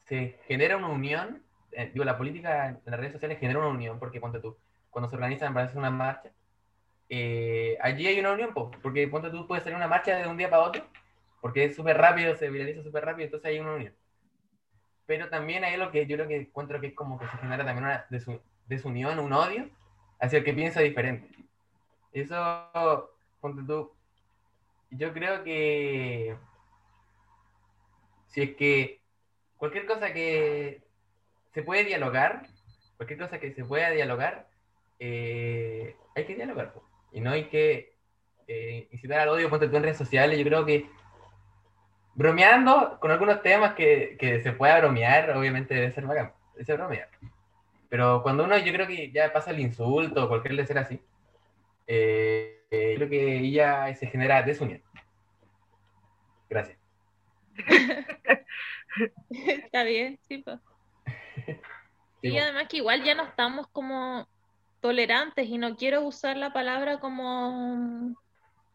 se genera una unión, eh, digo, la política en las redes sociales genera una unión, porque ponte tú, cuando se organizan para hacer una marcha, eh, allí hay una unión, po, porque ponte tú, puede salir una marcha de un día para otro, porque es súper rápido, se viraliza súper rápido, entonces hay una unión. Pero también hay algo que yo creo que encuentro que es como que se genera también una desunión, un odio hacia el que piensa diferente. Eso, ponte tú, yo creo que si es que cualquier cosa que se puede dialogar, cualquier cosa que se pueda dialogar, eh, hay que dialogar. Y no hay que eh, incitar al odio, ponte tú en redes sociales. Yo creo que bromeando con algunos temas que, que se pueda bromear, obviamente debe ser bacán, debe ser bromear. Pero cuando uno, yo creo que ya pasa el insulto o cualquier de ser así, eh, eh, creo que ya se genera desunión. Gracias. *laughs* Está bien, sí, pues. Y po. además que igual ya no estamos como tolerantes y no quiero usar la palabra como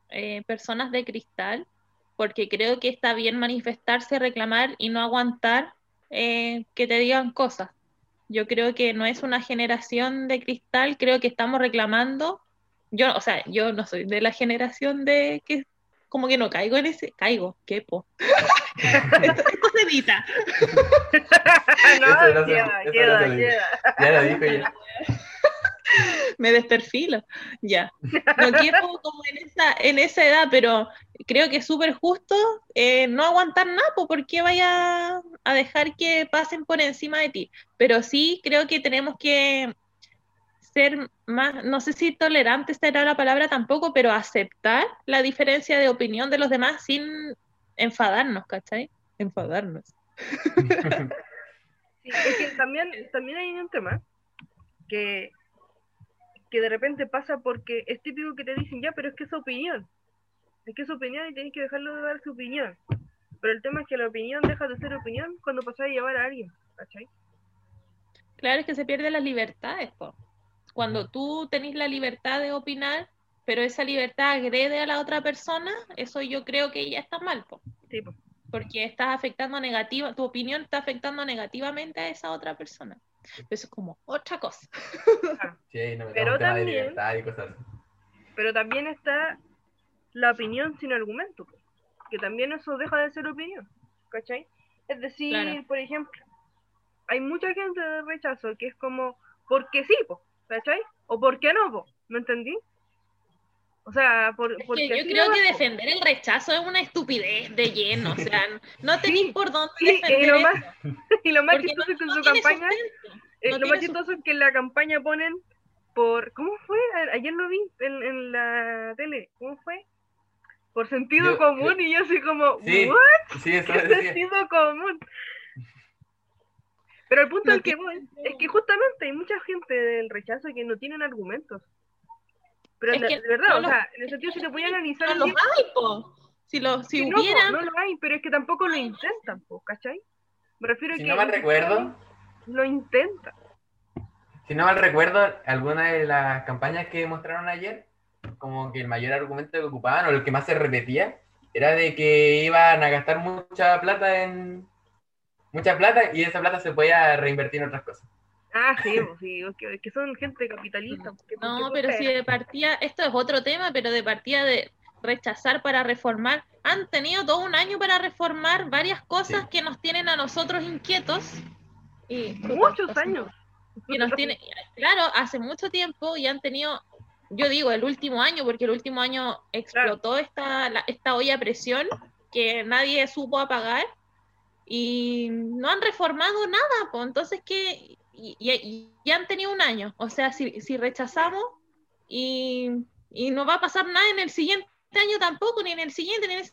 eh, personas de cristal, porque creo que está bien manifestarse, reclamar y no aguantar eh, que te digan cosas. Yo creo que no es una generación de cristal, creo que estamos reclamando. Yo, o sea, yo no soy de la generación de que como que no caigo en ese, caigo, qué po. esto, *laughs* esto se edita. *laughs* no, queda, queda, queda. Ya lo dijo ya. *laughs* me desperfilo, ya. No quiero como en esa, en esa edad, pero creo que es súper justo eh, no aguantar nada, po, porque vaya a dejar que pasen por encima de ti. Pero sí creo que tenemos que ser más, no sé si tolerante será la palabra tampoco, pero aceptar la diferencia de opinión de los demás sin enfadarnos, ¿cachai? Enfadarnos. *laughs* Sí, es que también, también hay un tema que, que de repente pasa porque es típico que te dicen, ya, pero es que es su opinión. Es que es su opinión y tienes que dejarlo de dar su opinión. Pero el tema es que la opinión deja de ser opinión cuando pasas a llevar a alguien, ¿cachai? Claro, es que se pierden las libertades, po. Cuando tú tenés la libertad de opinar, pero esa libertad agrede a la otra persona, eso yo creo que ya está mal, po. Sí, po. porque estás afectando negativa, tu opinión está afectando negativamente a esa otra persona. Eso es como otra cosa. Sí, ahí no me Pero también- y cosas. Pero también está la opinión sin argumento, po, que también eso deja de ser opinión, ¿cachai? Es decir, Claro. por ejemplo, hay mucha gente de rechazo que es como, porque sí, po, ¿cachai? O porque no, po, ¿me entendí? O sea, por, porque que yo creo que defender el rechazo es una estupidez de lleno, o sea, no tenéis Sí, por dónde Sí, y defender lo eso, más, *laughs* y lo más chistoso es que en no su campaña, eh, no lo más chistoso es que en la campaña ponen por, ¿cómo fue? Ayer lo vi en, en la tele, ¿cómo fue? Por sentido Yo- común y yo así como, Sí, ¿what? sí, eso ¿Qué decía. sentido común? Pero el punto No al que voy es que justamente hay mucha gente del rechazo que no tienen argumentos. Pero Es de, que de verdad, no o los- sea, en el sentido si te voy a analizar No los hay, po. Si, lo, si no, hubiera, no lo hay, pero es que tampoco lo intentan, po, ¿cachai? Me refiero a Si que no mal recuerdo, lo intentan. si no mal recuerdo, alguna de las campañas que mostraron ayer, como que el mayor argumento que ocupaban, o el que más se repetía, era de que iban a gastar mucha plata en mucha plata y esa plata se podía reinvertir en otras cosas. Ah, sí, po, sí, es que, son gente capitalista. porque- no, porque pero si de partida, esto es otro tema, pero de partida de rechazar para reformar, han tenido todo un año para reformar varias cosas Sí. que nos tienen a nosotros inquietos. Y, Muchos años. que nos tiene, claro, hace mucho tiempo y han tenido, yo digo, el último año, porque el último año explotó esta, la- esta olla a presión que nadie supo apagar y no han reformado nada, pues entonces que, y, y- y han tenido un año, o sea, si, si rechazamos y, y no va a pasar nada en el siguiente año tampoco, ni en el siguiente, ni en el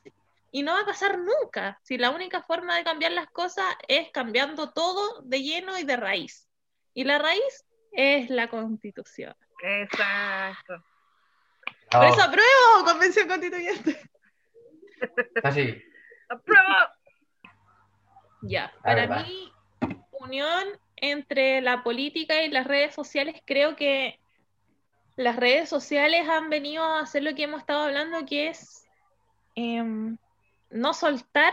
y no va a pasar nunca, si la única forma de cambiar las cosas es cambiando todo de lleno y de raíz. Y la raíz es la constitución. Exacto. Por eso apruebo convención constituyente. así. ¡Aprueba! Ya, para mí, unión entre la política y las redes sociales, creo que las redes sociales han venido a hacer lo que hemos estado hablando, que es em, no soltar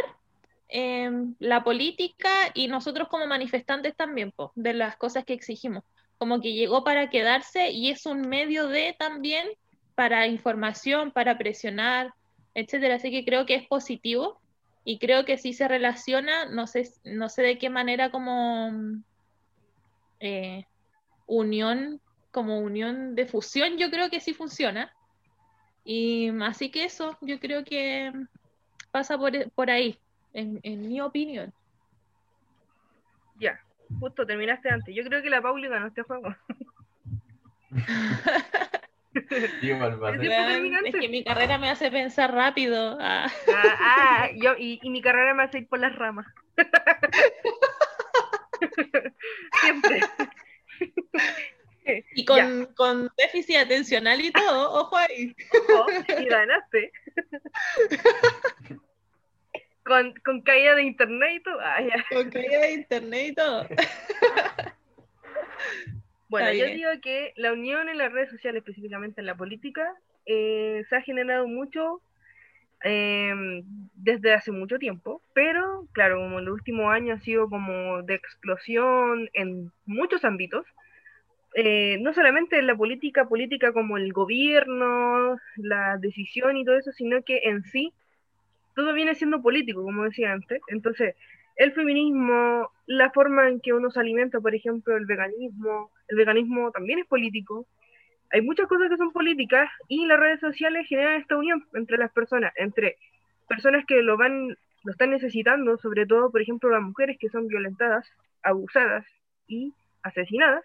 em, la política y nosotros como manifestantes también, de las cosas que exigimos. Como que llegó para quedarse y es un medio de también para información, para presionar, etcétera. Así que creo que es positivo y creo que sí se relaciona, no sé, no sé de qué manera como eh, unión, como unión de fusión, yo creo que sí funciona. Y mm, así que eso, yo creo que pasa por, por ahí, en, en mi opinión. Ya, justo terminaste antes. Yo creo que la Pauli ganó este juego. *laughs* Sí. Es que mi carrera me hace pensar rápido. ah. Ah, ah, yo, y, y mi carrera me hace ir por las ramas. *laughs* *laughs* Siempre. *laughs* Y con, con déficit atencional y todo, ojo ahí. Ojo, y ganaste. *laughs* con, con caída de internet y todo. Ah, ya. Con caída de internet y todo. Bueno, yo digo que la unión en las redes sociales, específicamente en la política, eh, se ha generado mucho eh, desde hace mucho tiempo, pero claro, como en los últimos años ha sido como de explosión en muchos ámbitos, eh, no solamente en la política, política como el gobierno, la decisión y todo eso, sino que en sí todo viene siendo político, como decía antes. Entonces, el feminismo, la forma en que uno se alimenta, por ejemplo, el veganismo, el veganismo también es político. Hay muchas cosas que son políticas y las redes sociales generan esta unión entre las personas, entre personas que lo van, lo están necesitando, sobre todo, por ejemplo, las mujeres que son violentadas, abusadas y asesinadas,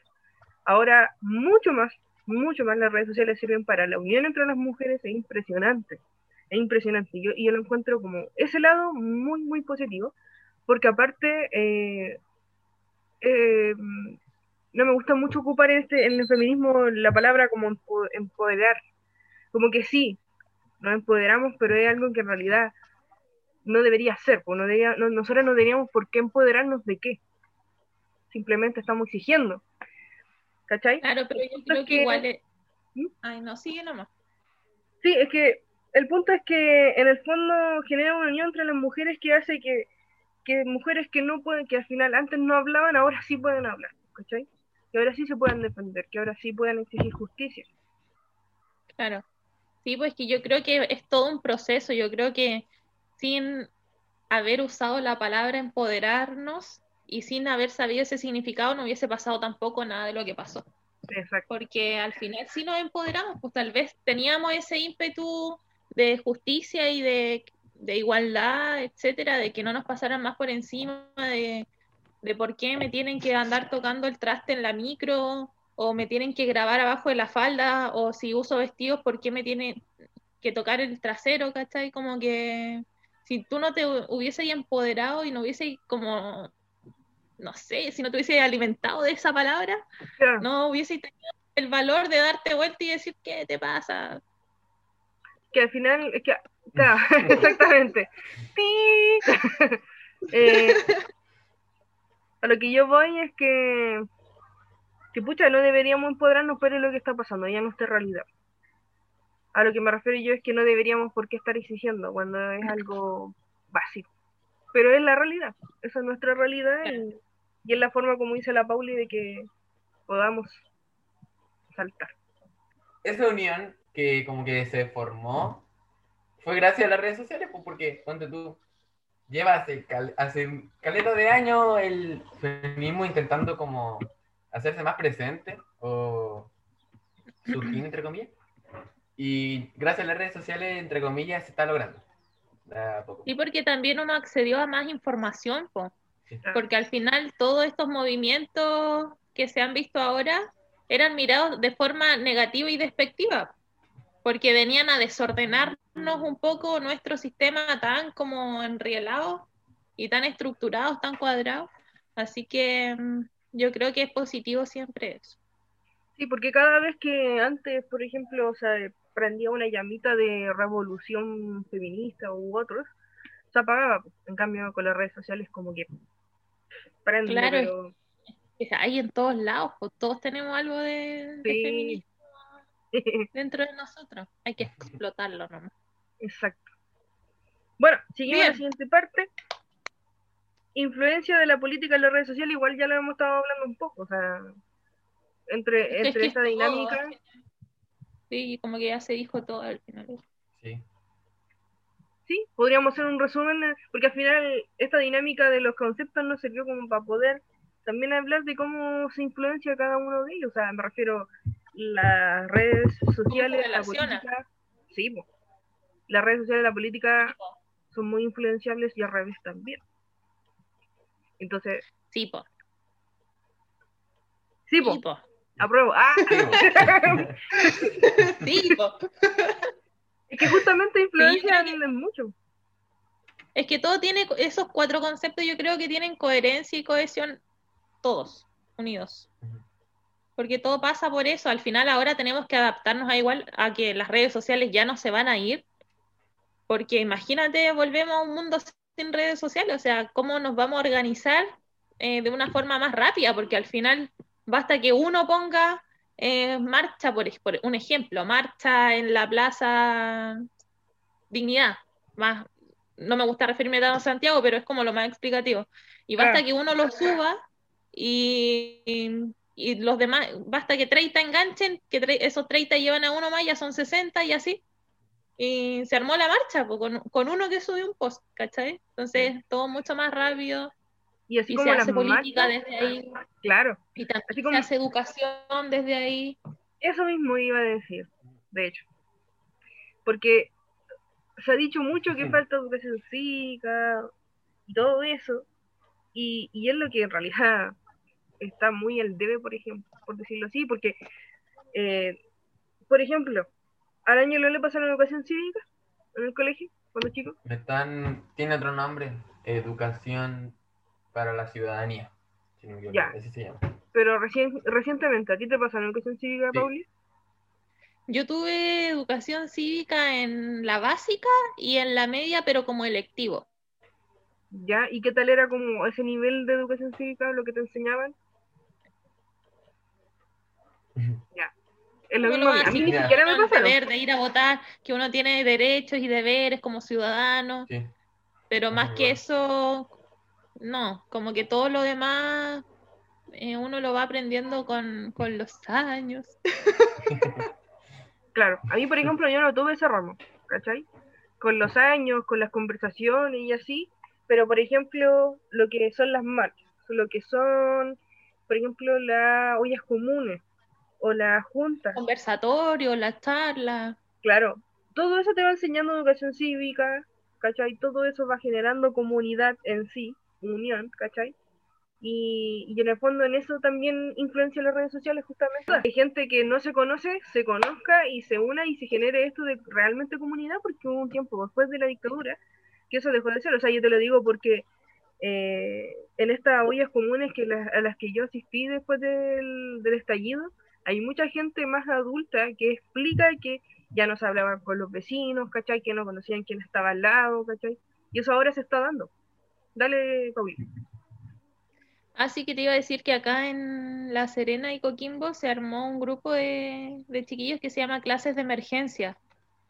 Ahora, mucho más, mucho más las redes sociales sirven para la unión entre las mujeres, es impresionante, es impresionante. Yo, y yo lo encuentro como ese lado muy, muy positivo, porque aparte, eh, eh, no me gusta mucho ocupar en, este, en el feminismo la palabra como empoderar, como que sí, nos empoderamos, pero es algo que en realidad no debería ser, pues no debería, no, nosotros no deberíamos por qué empoderarnos de qué, simplemente estamos exigiendo. ¿Cachai? Claro, pero yo creo que, igual es... ¿Mm? Ay, no, sigue nomás. Sí, es que el punto es que en el fondo genera una unión entre las mujeres que hace que, que mujeres que no pueden, que al final antes no hablaban, ahora sí pueden hablar, ¿cachai? Que ahora sí se pueden defender, que ahora sí pueden exigir justicia. Claro. Sí, pues que yo creo que es todo un proceso, yo creo que sin haber usado la palabra empoderarnos, y sin haber sabido ese significado no hubiese pasado tampoco nada de lo que pasó. Porque al final si nos empoderamos, pues tal vez teníamos ese ímpetu de justicia y de, igualdad, etcétera, de que no nos pasaran más por encima de, de por qué me tienen que andar tocando el traste en la micro, o me tienen que grabar abajo de la falda, o si uso vestidos, por qué me tienen que tocar el trasero, ¿cachai? Como que si tú no te hubieses empoderado y no hubieses como no sé, si no te hubiese alimentado de esa palabra, no hubiese tenido el valor de darte vuelta y decir, ¿qué te pasa? Que al final, que, claro, *laughs* exactamente. *laughs* eh, a lo que yo voy es que, que pucha, no deberíamos empoderarnos, pero es lo que está pasando, ya no está realidad. A lo que me refiero yo es que no deberíamos por qué estar exigiendo cuando es algo básico. Pero es la realidad, esa es nuestra realidad y y es la forma como dice la Pauli de que podamos saltar. Esa unión que como que se formó fue gracias a las redes sociales, pues porque, ponte tú, lleva hace, hace caleta de años el feminismo intentando como hacerse más presente o surgir, entre comillas. Y gracias a las redes sociales, entre comillas, se está logrando. Y porque también uno accedió a más información, pues porque al final todos estos movimientos que se han visto ahora eran mirados de forma negativa y despectiva, porque venían a desordenarnos un poco nuestro sistema tan como enrielado y tan estructurado, tan cuadrado. Así que mm, yo creo que es positivo siempre eso. Sí, porque cada vez que antes, por ejemplo, o sea, prendía una llamita de revolución feminista u otros, se apagaba. En cambio, con las redes sociales como que claro, hay en todos lados, pues, todos tenemos algo de, feminismo *laughs* dentro de nosotros. Hay que explotarlo nomás. Exacto. Bueno, seguimos a la siguiente parte. Influencia de la política en las redes sociales, igual ya lo hemos estado hablando un poco, o sea, entre, entre esta dinámica. sí, como que ya se dijo todo al final. Sí sí, podríamos hacer un resumen, eh, porque al final esta dinámica de los conceptos nos sirvió como para poder también hablar de cómo se influencia cada uno de ellos. O sea, me refiero las redes sociales, la política. Sí, las redes sociales y la política son muy influenciables y al revés también. Entonces. Sí, po. Sí, po. Apruebo. Ah. *laughs* Sí, po. Es que justamente influencian mucho. Es que todo tiene esos cuatro conceptos, yo creo que tienen coherencia y cohesión todos unidos. Porque todo pasa por eso. Al final ahora tenemos que adaptarnos a igual a que las redes sociales ya no se van a ir. Porque imagínate, volvemos a un mundo sin redes sociales. O sea, ¿cómo nos vamos a organizar eh, de una forma más rápida? Porque al final basta que uno ponga eh, marcha, por, un ejemplo, marcha en la Plaza Dignidad, más, no me gusta referirme a Santiago, pero es como lo más explicativo. Y basta que uno lo suba y, y, los demás, basta que 30 enganchen, que esos 30 llevan a uno más, ya son 60 y así. Y se armó la marcha con, con, uno que subió un post, ¿cachai? Entonces, todo mucho más rápido, y así como se hace política desde ahí. Claro. Y también se hace educación desde ahí. Eso mismo iba a decir, de hecho. Porque se ha dicho mucho que falta educación cívica y todo eso. Y, y es lo que en realidad está muy al debe, por ejemplo. por decirlo así, porque, eh, por ejemplo, al año no le pasaron educación cívica en el colegio, cuando chico. Me están, tiene otro nombre, Educación para la Ciudadanía. si no Ya. así se llama. Pero recién, recientemente, ¿a ti te pasaron educación cívica, Sí. Pauli? Yo tuve educación cívica en la básica y en la media, pero como electivo. ¿Ya? ¿Y qué tal era como ese nivel de educación cívica, lo que te enseñaban? Es lo mismo, a mí ni siquiera me deber de ir a votar, que uno tiene derechos y deberes como ciudadano, Sí. pero más que eso, no, como que todo lo demás eh, uno lo va aprendiendo con, con los años. *laughs* Claro, a mí, por ejemplo, yo no tuve ese ramo, ¿cachai? Con los años, con las conversaciones y así, pero, por ejemplo, lo que son las marchas, lo que son, por ejemplo, las ollas comunes o las juntas, Conversatorio, las charlas. claro, todo eso te va enseñando educación cívica, ¿cachai? Todo eso va generando comunidad en sí, unión, ¿cachai? Y, y en el fondo en eso también influencia las redes sociales justamente. Hay gente que no se conoce, se conozca y se una y se genere esto de realmente comunidad porque hubo un tiempo después de la dictadura que eso dejó de ser. O sea, yo te lo digo porque eh, en estas ollas comunes que las- a las que yo asistí después del, del estallido, hay mucha gente más adulta que explica que ya no se hablaban con los vecinos, ¿cachai? Que no conocían quién estaba al lado, ¿cachai? Y eso ahora se está dando. Dale, Pauli. Así que te iba a decir que acá en La Serena y Coquimbo se armó un grupo de, de chiquillos que se llama Clases de Emergencia.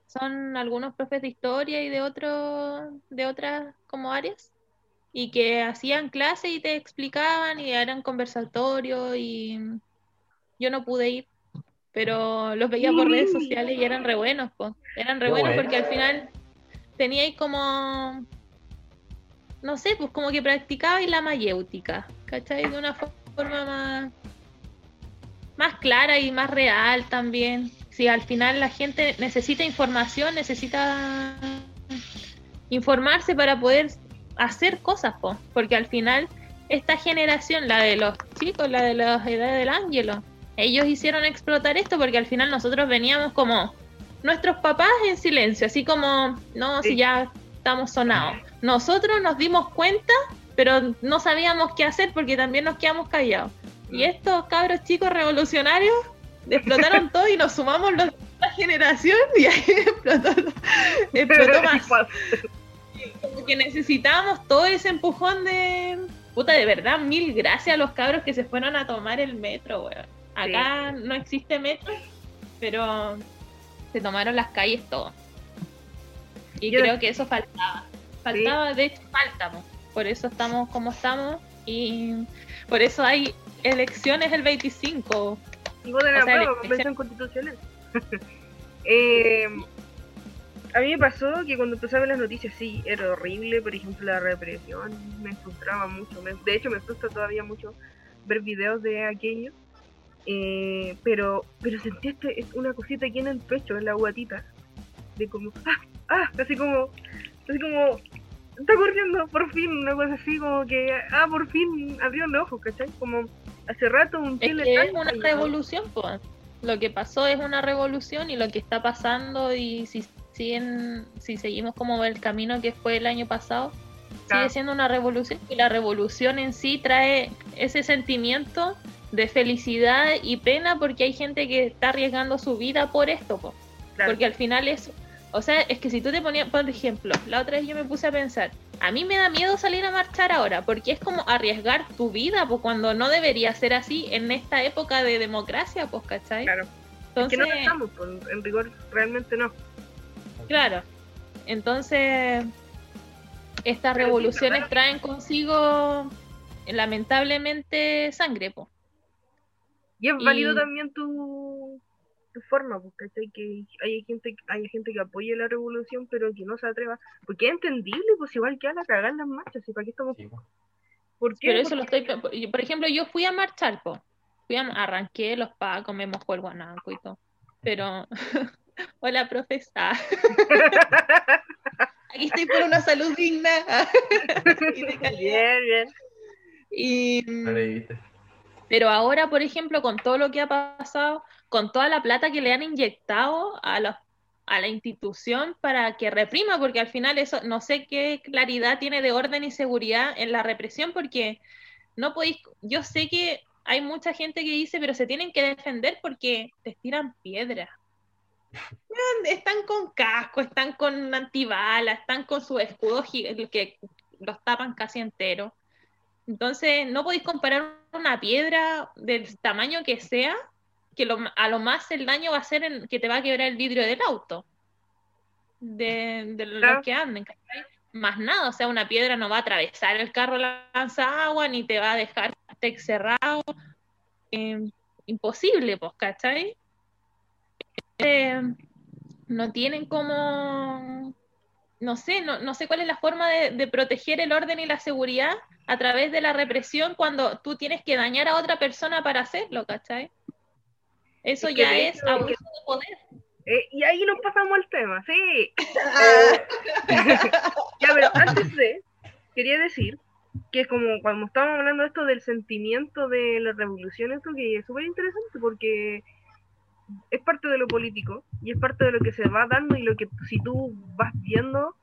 Son algunos profes de historia y de otro, de otras como áreas, y que hacían clases y te explicaban y eran conversatorios y yo no pude ir, pero los veía por redes sociales y eran re buenos, po. Eran re Qué buenos bueno. porque al final teníais como no sé, pues como que practicabais la mayéutica, ¿cachai? De una fo- forma más, más clara y más real también. Si al final la gente necesita información, necesita informarse para poder hacer cosas, po. porque al final esta generación, la de los chicos, la de la edad del ángelo, ellos hicieron explotar esto porque al final nosotros veníamos como nuestros papás en silencio, así como, no, si ya estamos sonados. Nosotros nos dimos cuenta, pero no sabíamos qué hacer porque también nos quedamos callados. Y estos cabros chicos revolucionarios explotaron *laughs* todo y nos sumamos los de la generación y ahí *laughs* explotó, explotó *laughs* más. Como que necesitábamos todo ese empujón de... Puta, de verdad, mil gracias a los cabros que se fueron a tomar el metro, weón. Acá no existe metro, pero se tomaron las calles todo. Y Yo- creo que eso faltaba. Faltaba, de hecho, faltamos. Por eso estamos como estamos y por eso hay elecciones el 25. Y voten O a sea, prueba, le- convención constitucional. *laughs* Eh, a mí me pasó que cuando ver las noticias, sí, era horrible. Por ejemplo, la represión me frustraba mucho. me- de hecho, me frustra todavía mucho ver videos de aquello. Eh, pero pero sentí este, una cosita aquí en el pecho, en la guatita. De como, ah, ah, así como, así como, está corriendo, por fin, una cosa así como que, ah, por fin abrió los ojos, ¿cachai? Como hace rato un Es tele que es una revolución, pues. Lo que pasó es una revolución y lo que está pasando y si siguen, si seguimos como el camino que fue el año pasado, Claro. sigue siendo una revolución y la revolución en sí trae ese sentimiento de felicidad y pena porque hay gente que está arriesgando su vida por esto, po. Claro. porque al final es, o sea, es que si tú te ponías, por ejemplo, la otra vez yo me puse a pensar, a mí me da miedo salir a marchar ahora, porque es como arriesgar tu vida, pues cuando no debería ser así en esta época de democracia, pues, ¿cachai? Claro. Entonces, que no estamos, pues, en rigor realmente no. claro, entonces estas Pero sí, revoluciones traen consigo lamentablemente sangre, pues. Y es válido también tu, tu forma, pues, ¿cachai? Que hay gente, hay gente que apoya la revolución, pero que no se atreva. Porque es entendible, pues igual que van a cagar las marchas, ¿y para qué estamos? Sí, po. ¿Por qué? Pero eso lo Porque- estoy, por- por ejemplo, yo fui a marchar, po. Fui a, arranqué los pacos, me mojó el guanaco y todo. Pero, *laughs* hola, profesa. *laughs* Aquí estoy por una salud digna *laughs* y de calidad. bien, bien. Y, viste. Pero ahora, por ejemplo, con todo lo que ha pasado, con toda la plata que le han inyectado a los a la institución para que reprima, porque al final eso no sé qué claridad tiene de orden y seguridad en la represión, porque no podéis, yo sé que hay mucha gente que dice, pero se tienen que defender porque les tiran piedras. Están con casco, están con antibalas, están con su escudo que los tapan casi entero. Entonces, no podéis comparar una piedra del tamaño que sea que a lo más el daño va a ser en, que te va a quebrar el vidrio del auto, de, de los que anden, Más nada, o sea, una piedra no va a atravesar el carro lanza agua, ni te va a dejar cerrado. Eh, imposible, pues, ¿cachai? Eh, no tienen como, no sé, no, no, sé cuál es la forma de, de proteger el orden y la seguridad a través de la represión cuando tú tienes que dañar a otra persona para hacerlo, ¿cachai? Eso ya es abuso de poder. Eh, y ahí nos pasamos al tema, sí. *laughs* ya, pero antes de, quería decir que es como cuando estábamos hablando de esto del sentimiento de la revolución, esto que es súper interesante porque es parte de lo político y es parte de lo que se va dando y lo que si tú vas viendo,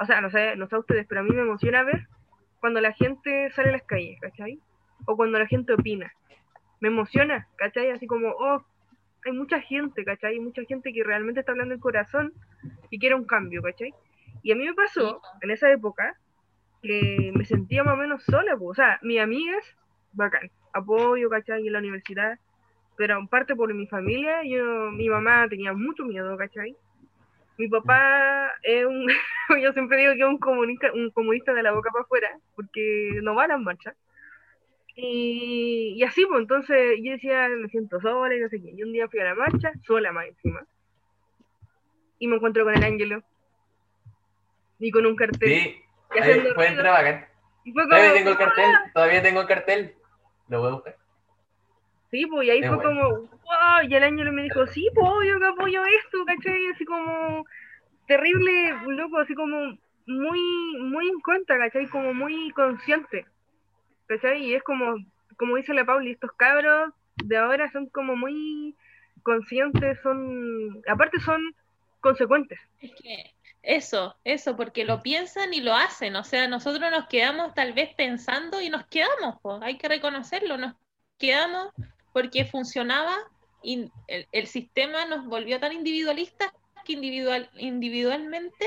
o sea, no sé, no sé a ustedes, pero a mí me emociona ver cuando la gente sale a las calles, ¿cachai? O cuando la gente opina. Me emociona, ¿cachai? Así como, oh, hay mucha gente, ¿cachai? Hay mucha gente que realmente está hablando el corazón y quiere un cambio, ¿cachai? Y a mí me pasó en esa época que me sentía más o menos sola, pues. o sea, mis amigas, bacán, apoyo, ¿cachai? En la universidad, pero en parte por mi familia, yo, mi mamá tenía mucho miedo, ¿cachai? Mi papá es un, *laughs* yo siempre digo que es un comunista, un comunista de la boca para afuera, porque no va a las marchas. Y, así, pues entonces yo decía, me siento sola y no sé qué. Y un día fui a la marcha, sola más encima. Y me encuentro con el ángelo. Y con un cartel. Sí, fue entrar bacán. todavía tengo el cartel, todavía tengo el cartel. Lo voy a buscar. Sí, pues y ahí fue como, wow, y el ángelo me dijo, sí, pues yo que apoyo esto, ¿cachai? Así como terrible, loco, así como muy, muy en cuenta, ¿cachai? Como muy consciente. ¿cachai? Y es como, como dice la Pauli, estos cabros de ahora son como muy conscientes, son, aparte son consecuentes. Es que eso, eso, porque lo piensan y lo hacen, o sea, nosotros nos quedamos tal vez pensando y nos quedamos, pues, hay que reconocerlo, nos quedamos porque funcionaba y el, sistema nos volvió tan individualistas que individual, individualmente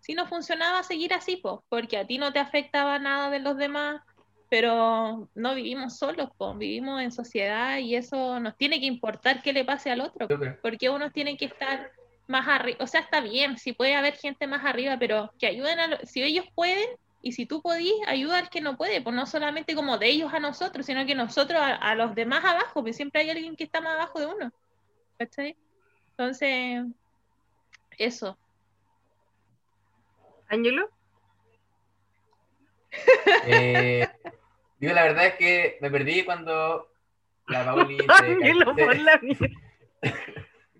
si no funcionaba seguir así, porque a ti no te afectaba nada de los demás, pero no vivimos solos, vivimos en sociedad y eso nos tiene que importar qué le pase al otro, porque unos tienen que estar más arriba, o sea, está bien, si puede haber gente más arriba, pero que ayuden a, si ellos pueden y si tú podís, ayuda al que no puede, pues no solamente como de ellos a nosotros, sino que nosotros a, los demás abajo, porque siempre hay alguien que está más abajo de uno, ¿cachai? Entonces, eso. ¿Ángelo? Eh, Digo, la verdad es que me perdí cuando la Pauli *laughs*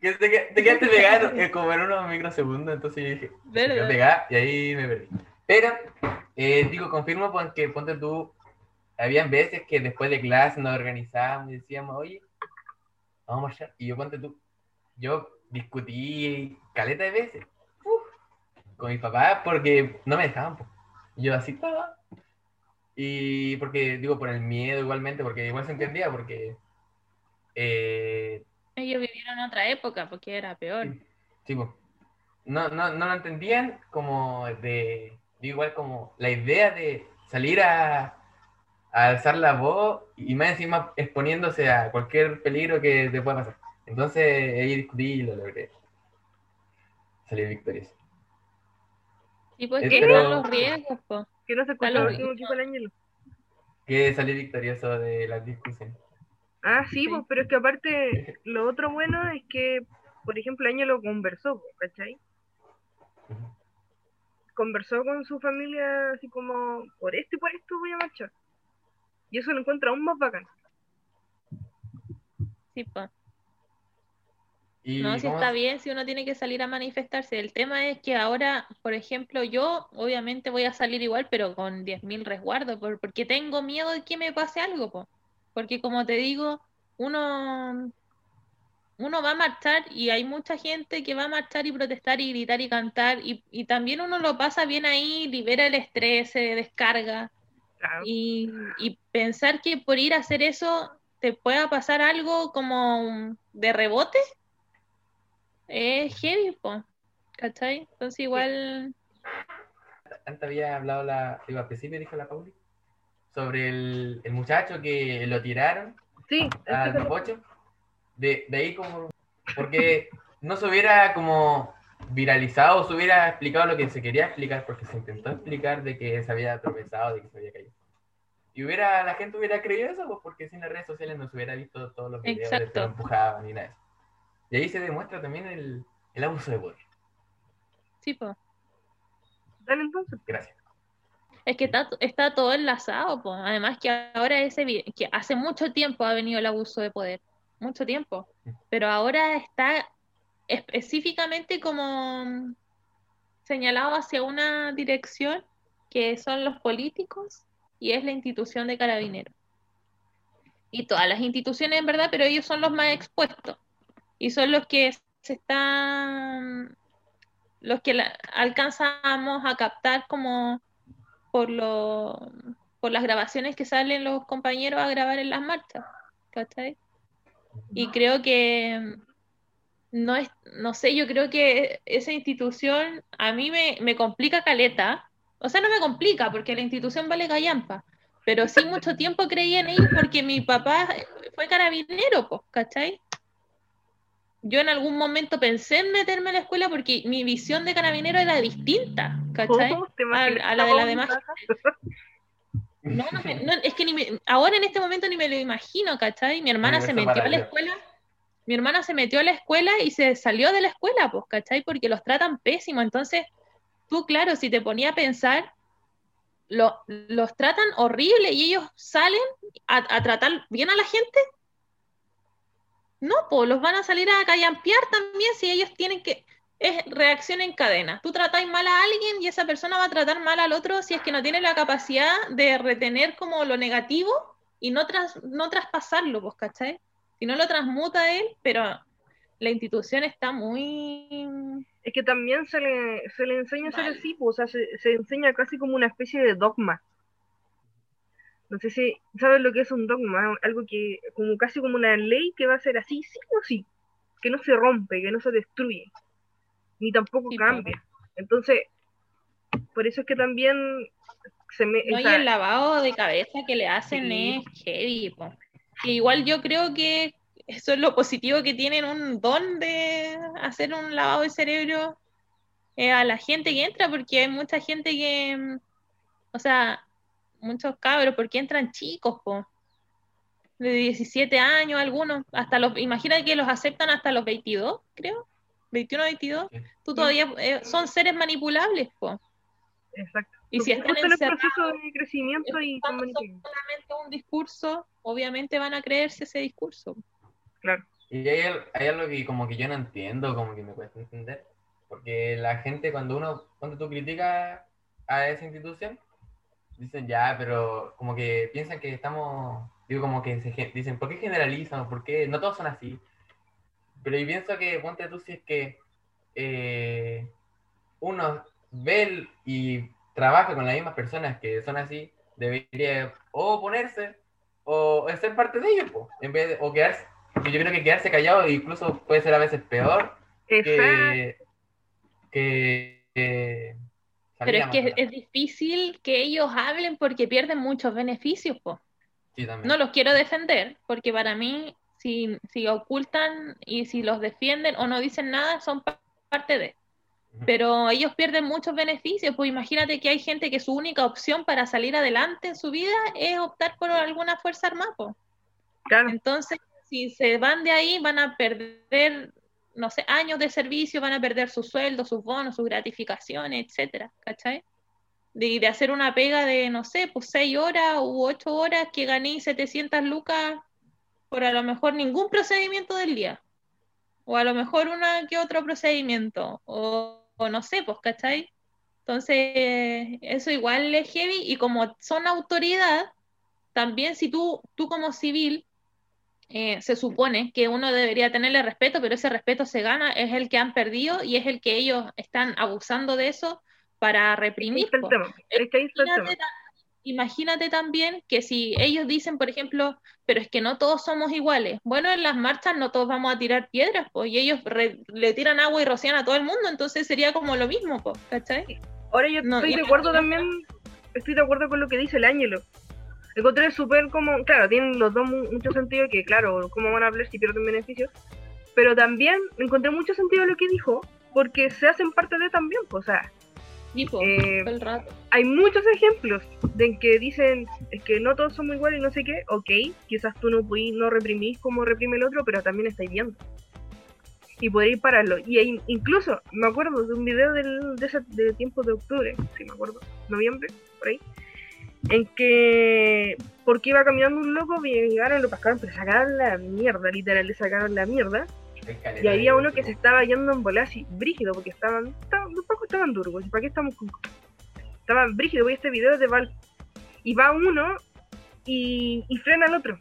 se, te, te quedaste pegado como en unos microsegundos, entonces yo dije, te y ahí me perdí. Pero, eh, digo, confirmo porque ponte tú, habían veces que después de clase nos organizábamos y decíamos, oye, vamos a marchar. Y yo ponte tú, yo discutí caleta de veces con mi papá porque no me dejaban. yo así, papá, y porque, digo, por el miedo igualmente, porque igual se entendía, porque... Eh, Ellos vivieron otra época, porque era peor. Sí, pues. No, no, no lo entendían como de, igual como la idea de salir a, a, alzar la voz y más encima exponiéndose a cualquier peligro que te pueda pasar. Entonces ahí discutí y lo logré. Salir victorioso. ¿Y por qué Pero... los riesgos? Po? Que no se cuenta el último equipo del año. Que salir victorioso de las discusiones. Ah, sí, pues, pero es que aparte, lo otro bueno es que, por ejemplo, el año lo conversó, ¿cachai? Conversó con su familia así como, por esto y por esto voy a marchar. Y eso lo encuentra aún más bacán. Sí, pues no, si está bien, si uno tiene que salir a manifestarse. El tema es que ahora, por ejemplo, yo obviamente voy a salir igual, pero con 10.000 resguardos, porque tengo miedo de que me pase algo. Po. Porque como te digo, uno, uno va a marchar y hay mucha gente que va a marchar y protestar y gritar y cantar y, y también uno lo pasa bien ahí, libera el estrés, se descarga. Claro. Y, y pensar que por ir a hacer eso te pueda pasar algo como de rebote es heavy, po, ¿cachai? Entonces igual, Antes había hablado la, digo, al principio dijo la Pauli, sobre el, el muchacho que lo tiraron Sí, al pocho. De, de ahí como, porque no se hubiera como viralizado, se hubiera explicado lo que se quería explicar, porque se intentó explicar de que se había tropezado, de que se había caído. Y hubiera, la gente hubiera creído eso, pues porque sin las redes sociales no se hubiera visto todos los videos de que Exacto. lo empujaban ni nada de eso. Y ahí se demuestra también el, el abuso de poder. sí, po. Dale entonces. Gracias. Es que está, está todo enlazado, po. Además que ahora es evi- que hace mucho tiempo ha venido el abuso de poder, mucho tiempo, pero ahora está específicamente como señalado hacia una dirección que son los políticos y es la institución de carabineros. Y todas las instituciones en verdad, pero ellos son los más expuestos y son los que se están, los que la- alcanzamos a captar como por lo, por las grabaciones que salen los compañeros a grabar en las marchas, ¿cachai? Y creo que no es, no sé, yo creo que esa institución a mí me, me complica caleta, o sea, no me complica porque la institución vale gallampa, pero sí mucho tiempo creí en ellos porque mi papá fue carabinero, pues, ¿cachai? Yo en algún momento pensé en meterme a la escuela porque mi visión de carabinero era distinta, ¿cachai? Oh, ¿te imaginas a la de la demás? No, no, me- no, es que ni me- ahora en este momento ni me lo imagino, ¿cachai? Mi hermana se metió a la escuela, mi hermana se metió a la escuela y se salió de la escuela, pues, ¿cachai? Porque los tratan pésimo. Entonces, tú, claro, si te ponía a pensar, lo- los tratan horrible y ellos salen a, a tratar bien a la gente. No, pues los van a salir a callampear también si ellos tienen que. Es reacción en cadena. Tú tratáis mal a alguien y esa persona va a tratar mal al otro si es que no tiene la capacidad de retener como lo negativo y no, tras, no traspasarlo, pues, ¿cachai? Si no lo transmuta él, pero la institución está muy... Es que también se le, se le enseña a ser así, pues, o sea, se, se enseña casi como una especie de dogma. No sé si sabes lo que es un dogma, algo que, como casi como una ley que va a ser así, sí o sí, que no se rompe, que no se destruye, ni tampoco Sí, cambia. Entonces, por eso es que también se me... No, y el lavado de cabeza que le hacen Sí. es heavy, po. Igual yo creo que eso es lo positivo que tienen un don de hacer un lavado de cerebro eh, a la gente que entra, porque hay mucha gente que, mm, o sea, muchos cabros, porque entran chicos, po, de 17 años algunos, hasta los, imagina que los aceptan hasta los 22, creo, 21, 22, Sí. tú todavía, eh, son seres manipulables, po. exacto. Y si están en el proceso de crecimiento y solamente un discurso, obviamente van a creerse ese discurso. Claro. Y hay, hay algo que como que yo no entiendo, como que me cuesta entender. Porque la gente cuando uno, cuando tú criticas a esa institución, dicen ya, pero como que piensan que estamos, digo como que se, dicen, ¿por qué generalizan? ¿Por qué? No todos son así. Pero yo pienso que, ponte tú si es que eh, uno ve y trabaja con las mismas personas que son así, debería o oponerse o ser parte de ellos, po, en vez de, o quedarse, yo creo que quedarse callado incluso puede ser a veces peor que, que, que salir Pero es que es difícil que ellos hablen porque pierden muchos beneficios, po. Sí. No los quiero defender, porque para mí, si, si ocultan y si los defienden o no dicen nada, son pa- parte de. Pero ellos pierden muchos beneficios, pues imagínate que hay gente que su única opción para salir adelante en su vida es optar por alguna fuerza armada, po. Claro. Entonces, si se van de ahí, van a perder, no sé, años de servicio, van a perder su sueldo, sus bonos, sus gratificaciones, etcétera, ¿cachai? De, de hacer una pega de, no sé, pues seis horas u ocho horas que gané 700 lucas por a lo mejor ningún procedimiento del día. O a lo mejor una que otro procedimiento. O, o no sé, pues, ¿cachai? Entonces, eso igual es heavy y como son autoridad, también si tú, tú como civil, eh, se supone que uno debería tenerle respeto, pero ese respeto se gana, es el que han perdido y es el que ellos están abusando de eso para reprimir. El po. tema, es que el tema. Imagínate, ta- imagínate también que si ellos dicen, por ejemplo, pero es que no todos somos iguales. Bueno, en las marchas no todos vamos a tirar piedras, pues, y ellos re- le tiran agua y rocian a todo el mundo, entonces sería como lo mismo, pues, ¿cachai? Ahora yo No, estoy de acuerdo también, estoy de acuerdo con lo que dice el Ángelo. Encontré súper como, claro, tienen los dos mu- mucho sentido que, claro, cómo van a hablar si pierden beneficios, pero también encontré mucho sentido lo que dijo, porque se hacen parte de también, pues, o sea, Y, po, Eh, el rato. hay muchos ejemplos de que dicen es que no todos somos iguales y no sé qué, ok, quizás tú no podís, no reprimís como reprime el otro, pero también estáis viendo. Y podréis pararlo. Y hay- incluso, me acuerdo de un video del, de, ese, de octubre, si me acuerdo, noviembre, por ahí, en que, porque iba caminando un loco, llegaron, lo pescaron, pero sacaron la mierda, literal, le sacaron la mierda. Y había uno que se estaba yendo en bola así, brígido, porque estaban, estaban los pocos estaban duros, ¿para qué estamos con Estaban brígido, voy a este video de Val. Y va uno y, y frena al otro.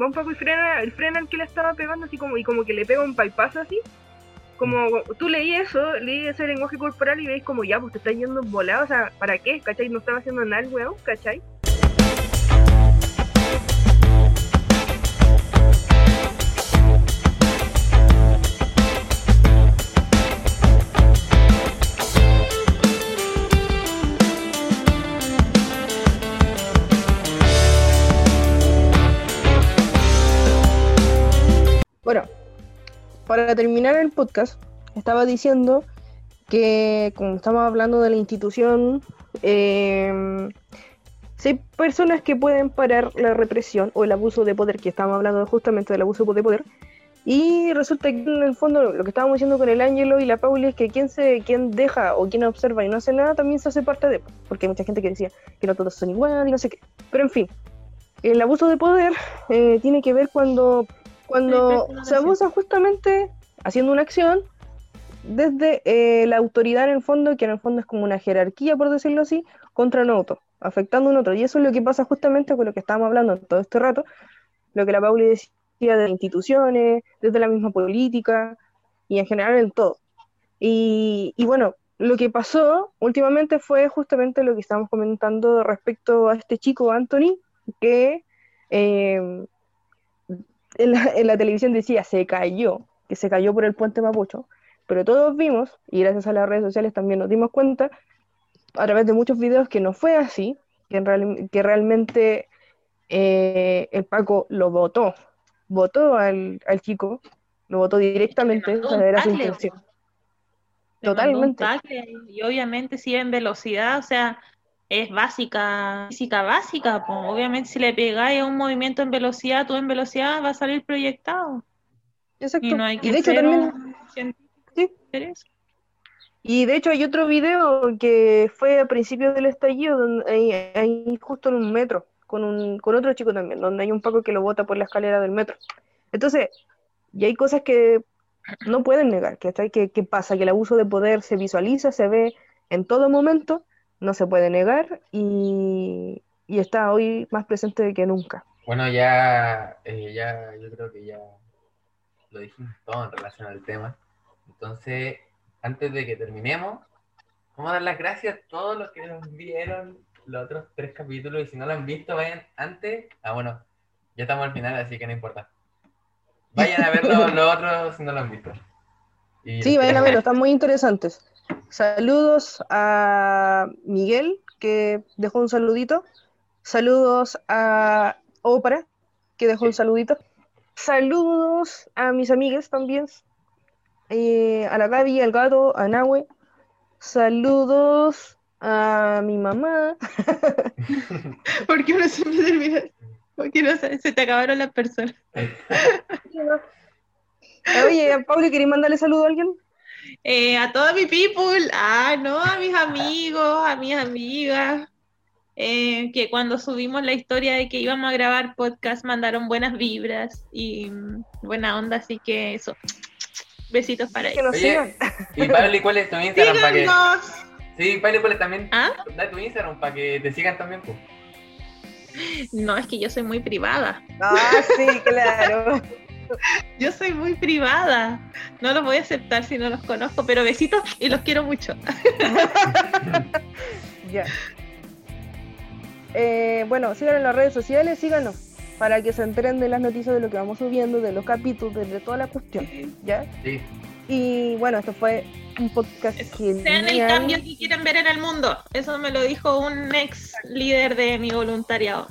Va un poco y frena, el frena al que le estaba pegando así como, y como que le pega un bypass así. Como tú leí eso, leí ese lenguaje corporal y veis como ya, pues te estás yendo en volado, o sea, ¿para qué? ¿Cachai? No estaba haciendo nada el weón, ¿cachai? Para terminar el podcast, estaba diciendo que, como estamos hablando de la institución, si hay personas que pueden parar la represión o el abuso de poder, que estamos hablando justamente del abuso de poder, y resulta que en el fondo lo que estábamos diciendo con el Ángelo y la Pauli es que quien, se, quien deja o quien observa y no hace nada también se hace parte de, porque hay mucha gente que decía que no todos son iguales y no sé qué. Pero en fin, el abuso de poder eh, tiene que ver cuando cuando se abusa justamente haciendo una acción desde eh, la autoridad en el fondo, que en el fondo es como una jerarquía, por decirlo así, contra un otro, afectando a un otro. Y eso es lo que pasa justamente con lo que estábamos hablando todo este rato, lo que la Pauli decía de instituciones, desde la misma política y en general en todo. Y, y bueno, lo que pasó últimamente fue justamente lo que estábamos comentando respecto a este chico Anthony, que eh, en la, en la televisión decía se cayó, que se cayó por el puente Mapocho, pero todos vimos, y gracias a las redes sociales también nos dimos cuenta, a través de muchos videos, que no fue así, que, en real- que realmente eh, el Paco lo votó, votó al, al chico, lo votó directamente, esa un era su intención. Totalmente. y obviamente si en velocidad, o sea, es básica, física básica, pues obviamente si le pegáis a un movimiento en velocidad, tú en velocidad va a salir proyectado. Exacto. Y no hay que Y de hecho ser también, Sí. y de hecho hay otro video que fue a principios del estallido, donde ahí, ahí justo en un metro, con un, con otro chico también, donde hay un Paco que lo bota por la escalera del metro. Entonces, y hay cosas que no pueden negar, que, que, que pasa, que el abuso de poder se visualiza, se ve en todo momento, no se puede negar y, y está hoy más presente que nunca. Bueno, ya, eh, ya, yo creo que ya lo dijimos todo en relación al tema. Entonces, antes de que terminemos, vamos a dar las gracias a todos los que nos vieron los otros tres capítulos y si no lo han visto, vayan antes. Ah, bueno, ya estamos al final, así que no importa. Vayan a ver *laughs* los, los otros si no lo han visto. Y Sí, vayan a verlo, están muy interesantes. Saludos a Miguel, que dejó un saludito. Saludos a Oprah, que dejó un saludito. Saludos a mis amigas también. Eh, a la Gaby, al gato, a Nahue. Saludos a mi mamá. *laughs* ¿Por qué no se me termina? ¿Por qué no se, se te acabaron las personas? *laughs* Oye, Pablo, ¿queréis mandarle saludo a alguien? Eh, a toda mi people, ah, no, a mis amigos, a mis amigas, eh, que cuando subimos la historia de que íbamos a grabar podcast mandaron buenas vibras y mm, buena onda, así que eso. Besitos para Que ellos. Oye, sigan. y Pablo, ¿y cuál es tu Instagram? Para que... Sí, Pablo, ¿cuál es también? ¿Ah? Da tu Instagram para que te sigan también, pues. No, es que yo soy muy privada. Ah, sí, claro. *laughs* Yo soy muy privada. No los voy a aceptar si no los conozco, pero besitos y los quiero mucho. *laughs* Ya. Eh, bueno, sigan en las redes sociales, síganos, para que se enteren de las noticias de lo que vamos subiendo, de los capítulos, de, de toda la cuestión, ¿ya? Sí. Y bueno, esto fue un podcast Sean el genial. cambio que quieren ver en el mundo. Eso me lo dijo un ex líder de mi voluntariado.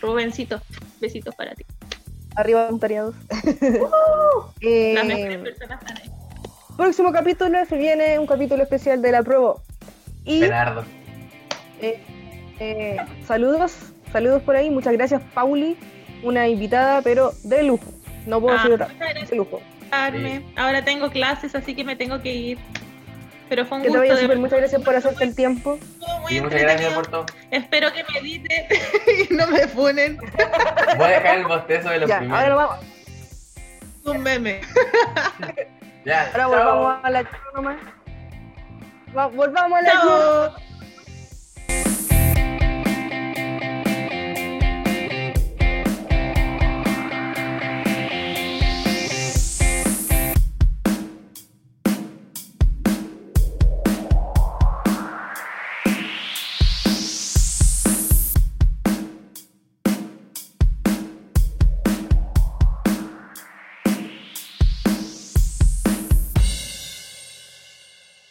Rubencito, besitos para ti. Arriba voluntariados. *laughs* Eh, están ahí. próximo capítulo se viene un capítulo especial de la prueba. Y Bernardo. eh, eh, saludos, saludos por ahí. Muchas gracias, Pauli, una invitada, pero de lujo. No puedo Ah, decir otra, muchas gracias de lujo. Ahora tengo clases, así que me tengo que ir. Pero fue un Que te gusto. vaya de súper, verdad. muchas gracias por hacerte el tiempo. Muy Y muchas gracias entretenido. por todo. Espero que me editen *laughs* y no me funen. Voy a dejar el bostezo de los Ya, primeros. ahora vamos, Un meme. Ya, ahora chao. volvamos a la nomás. Va- Volvamos a la Chao.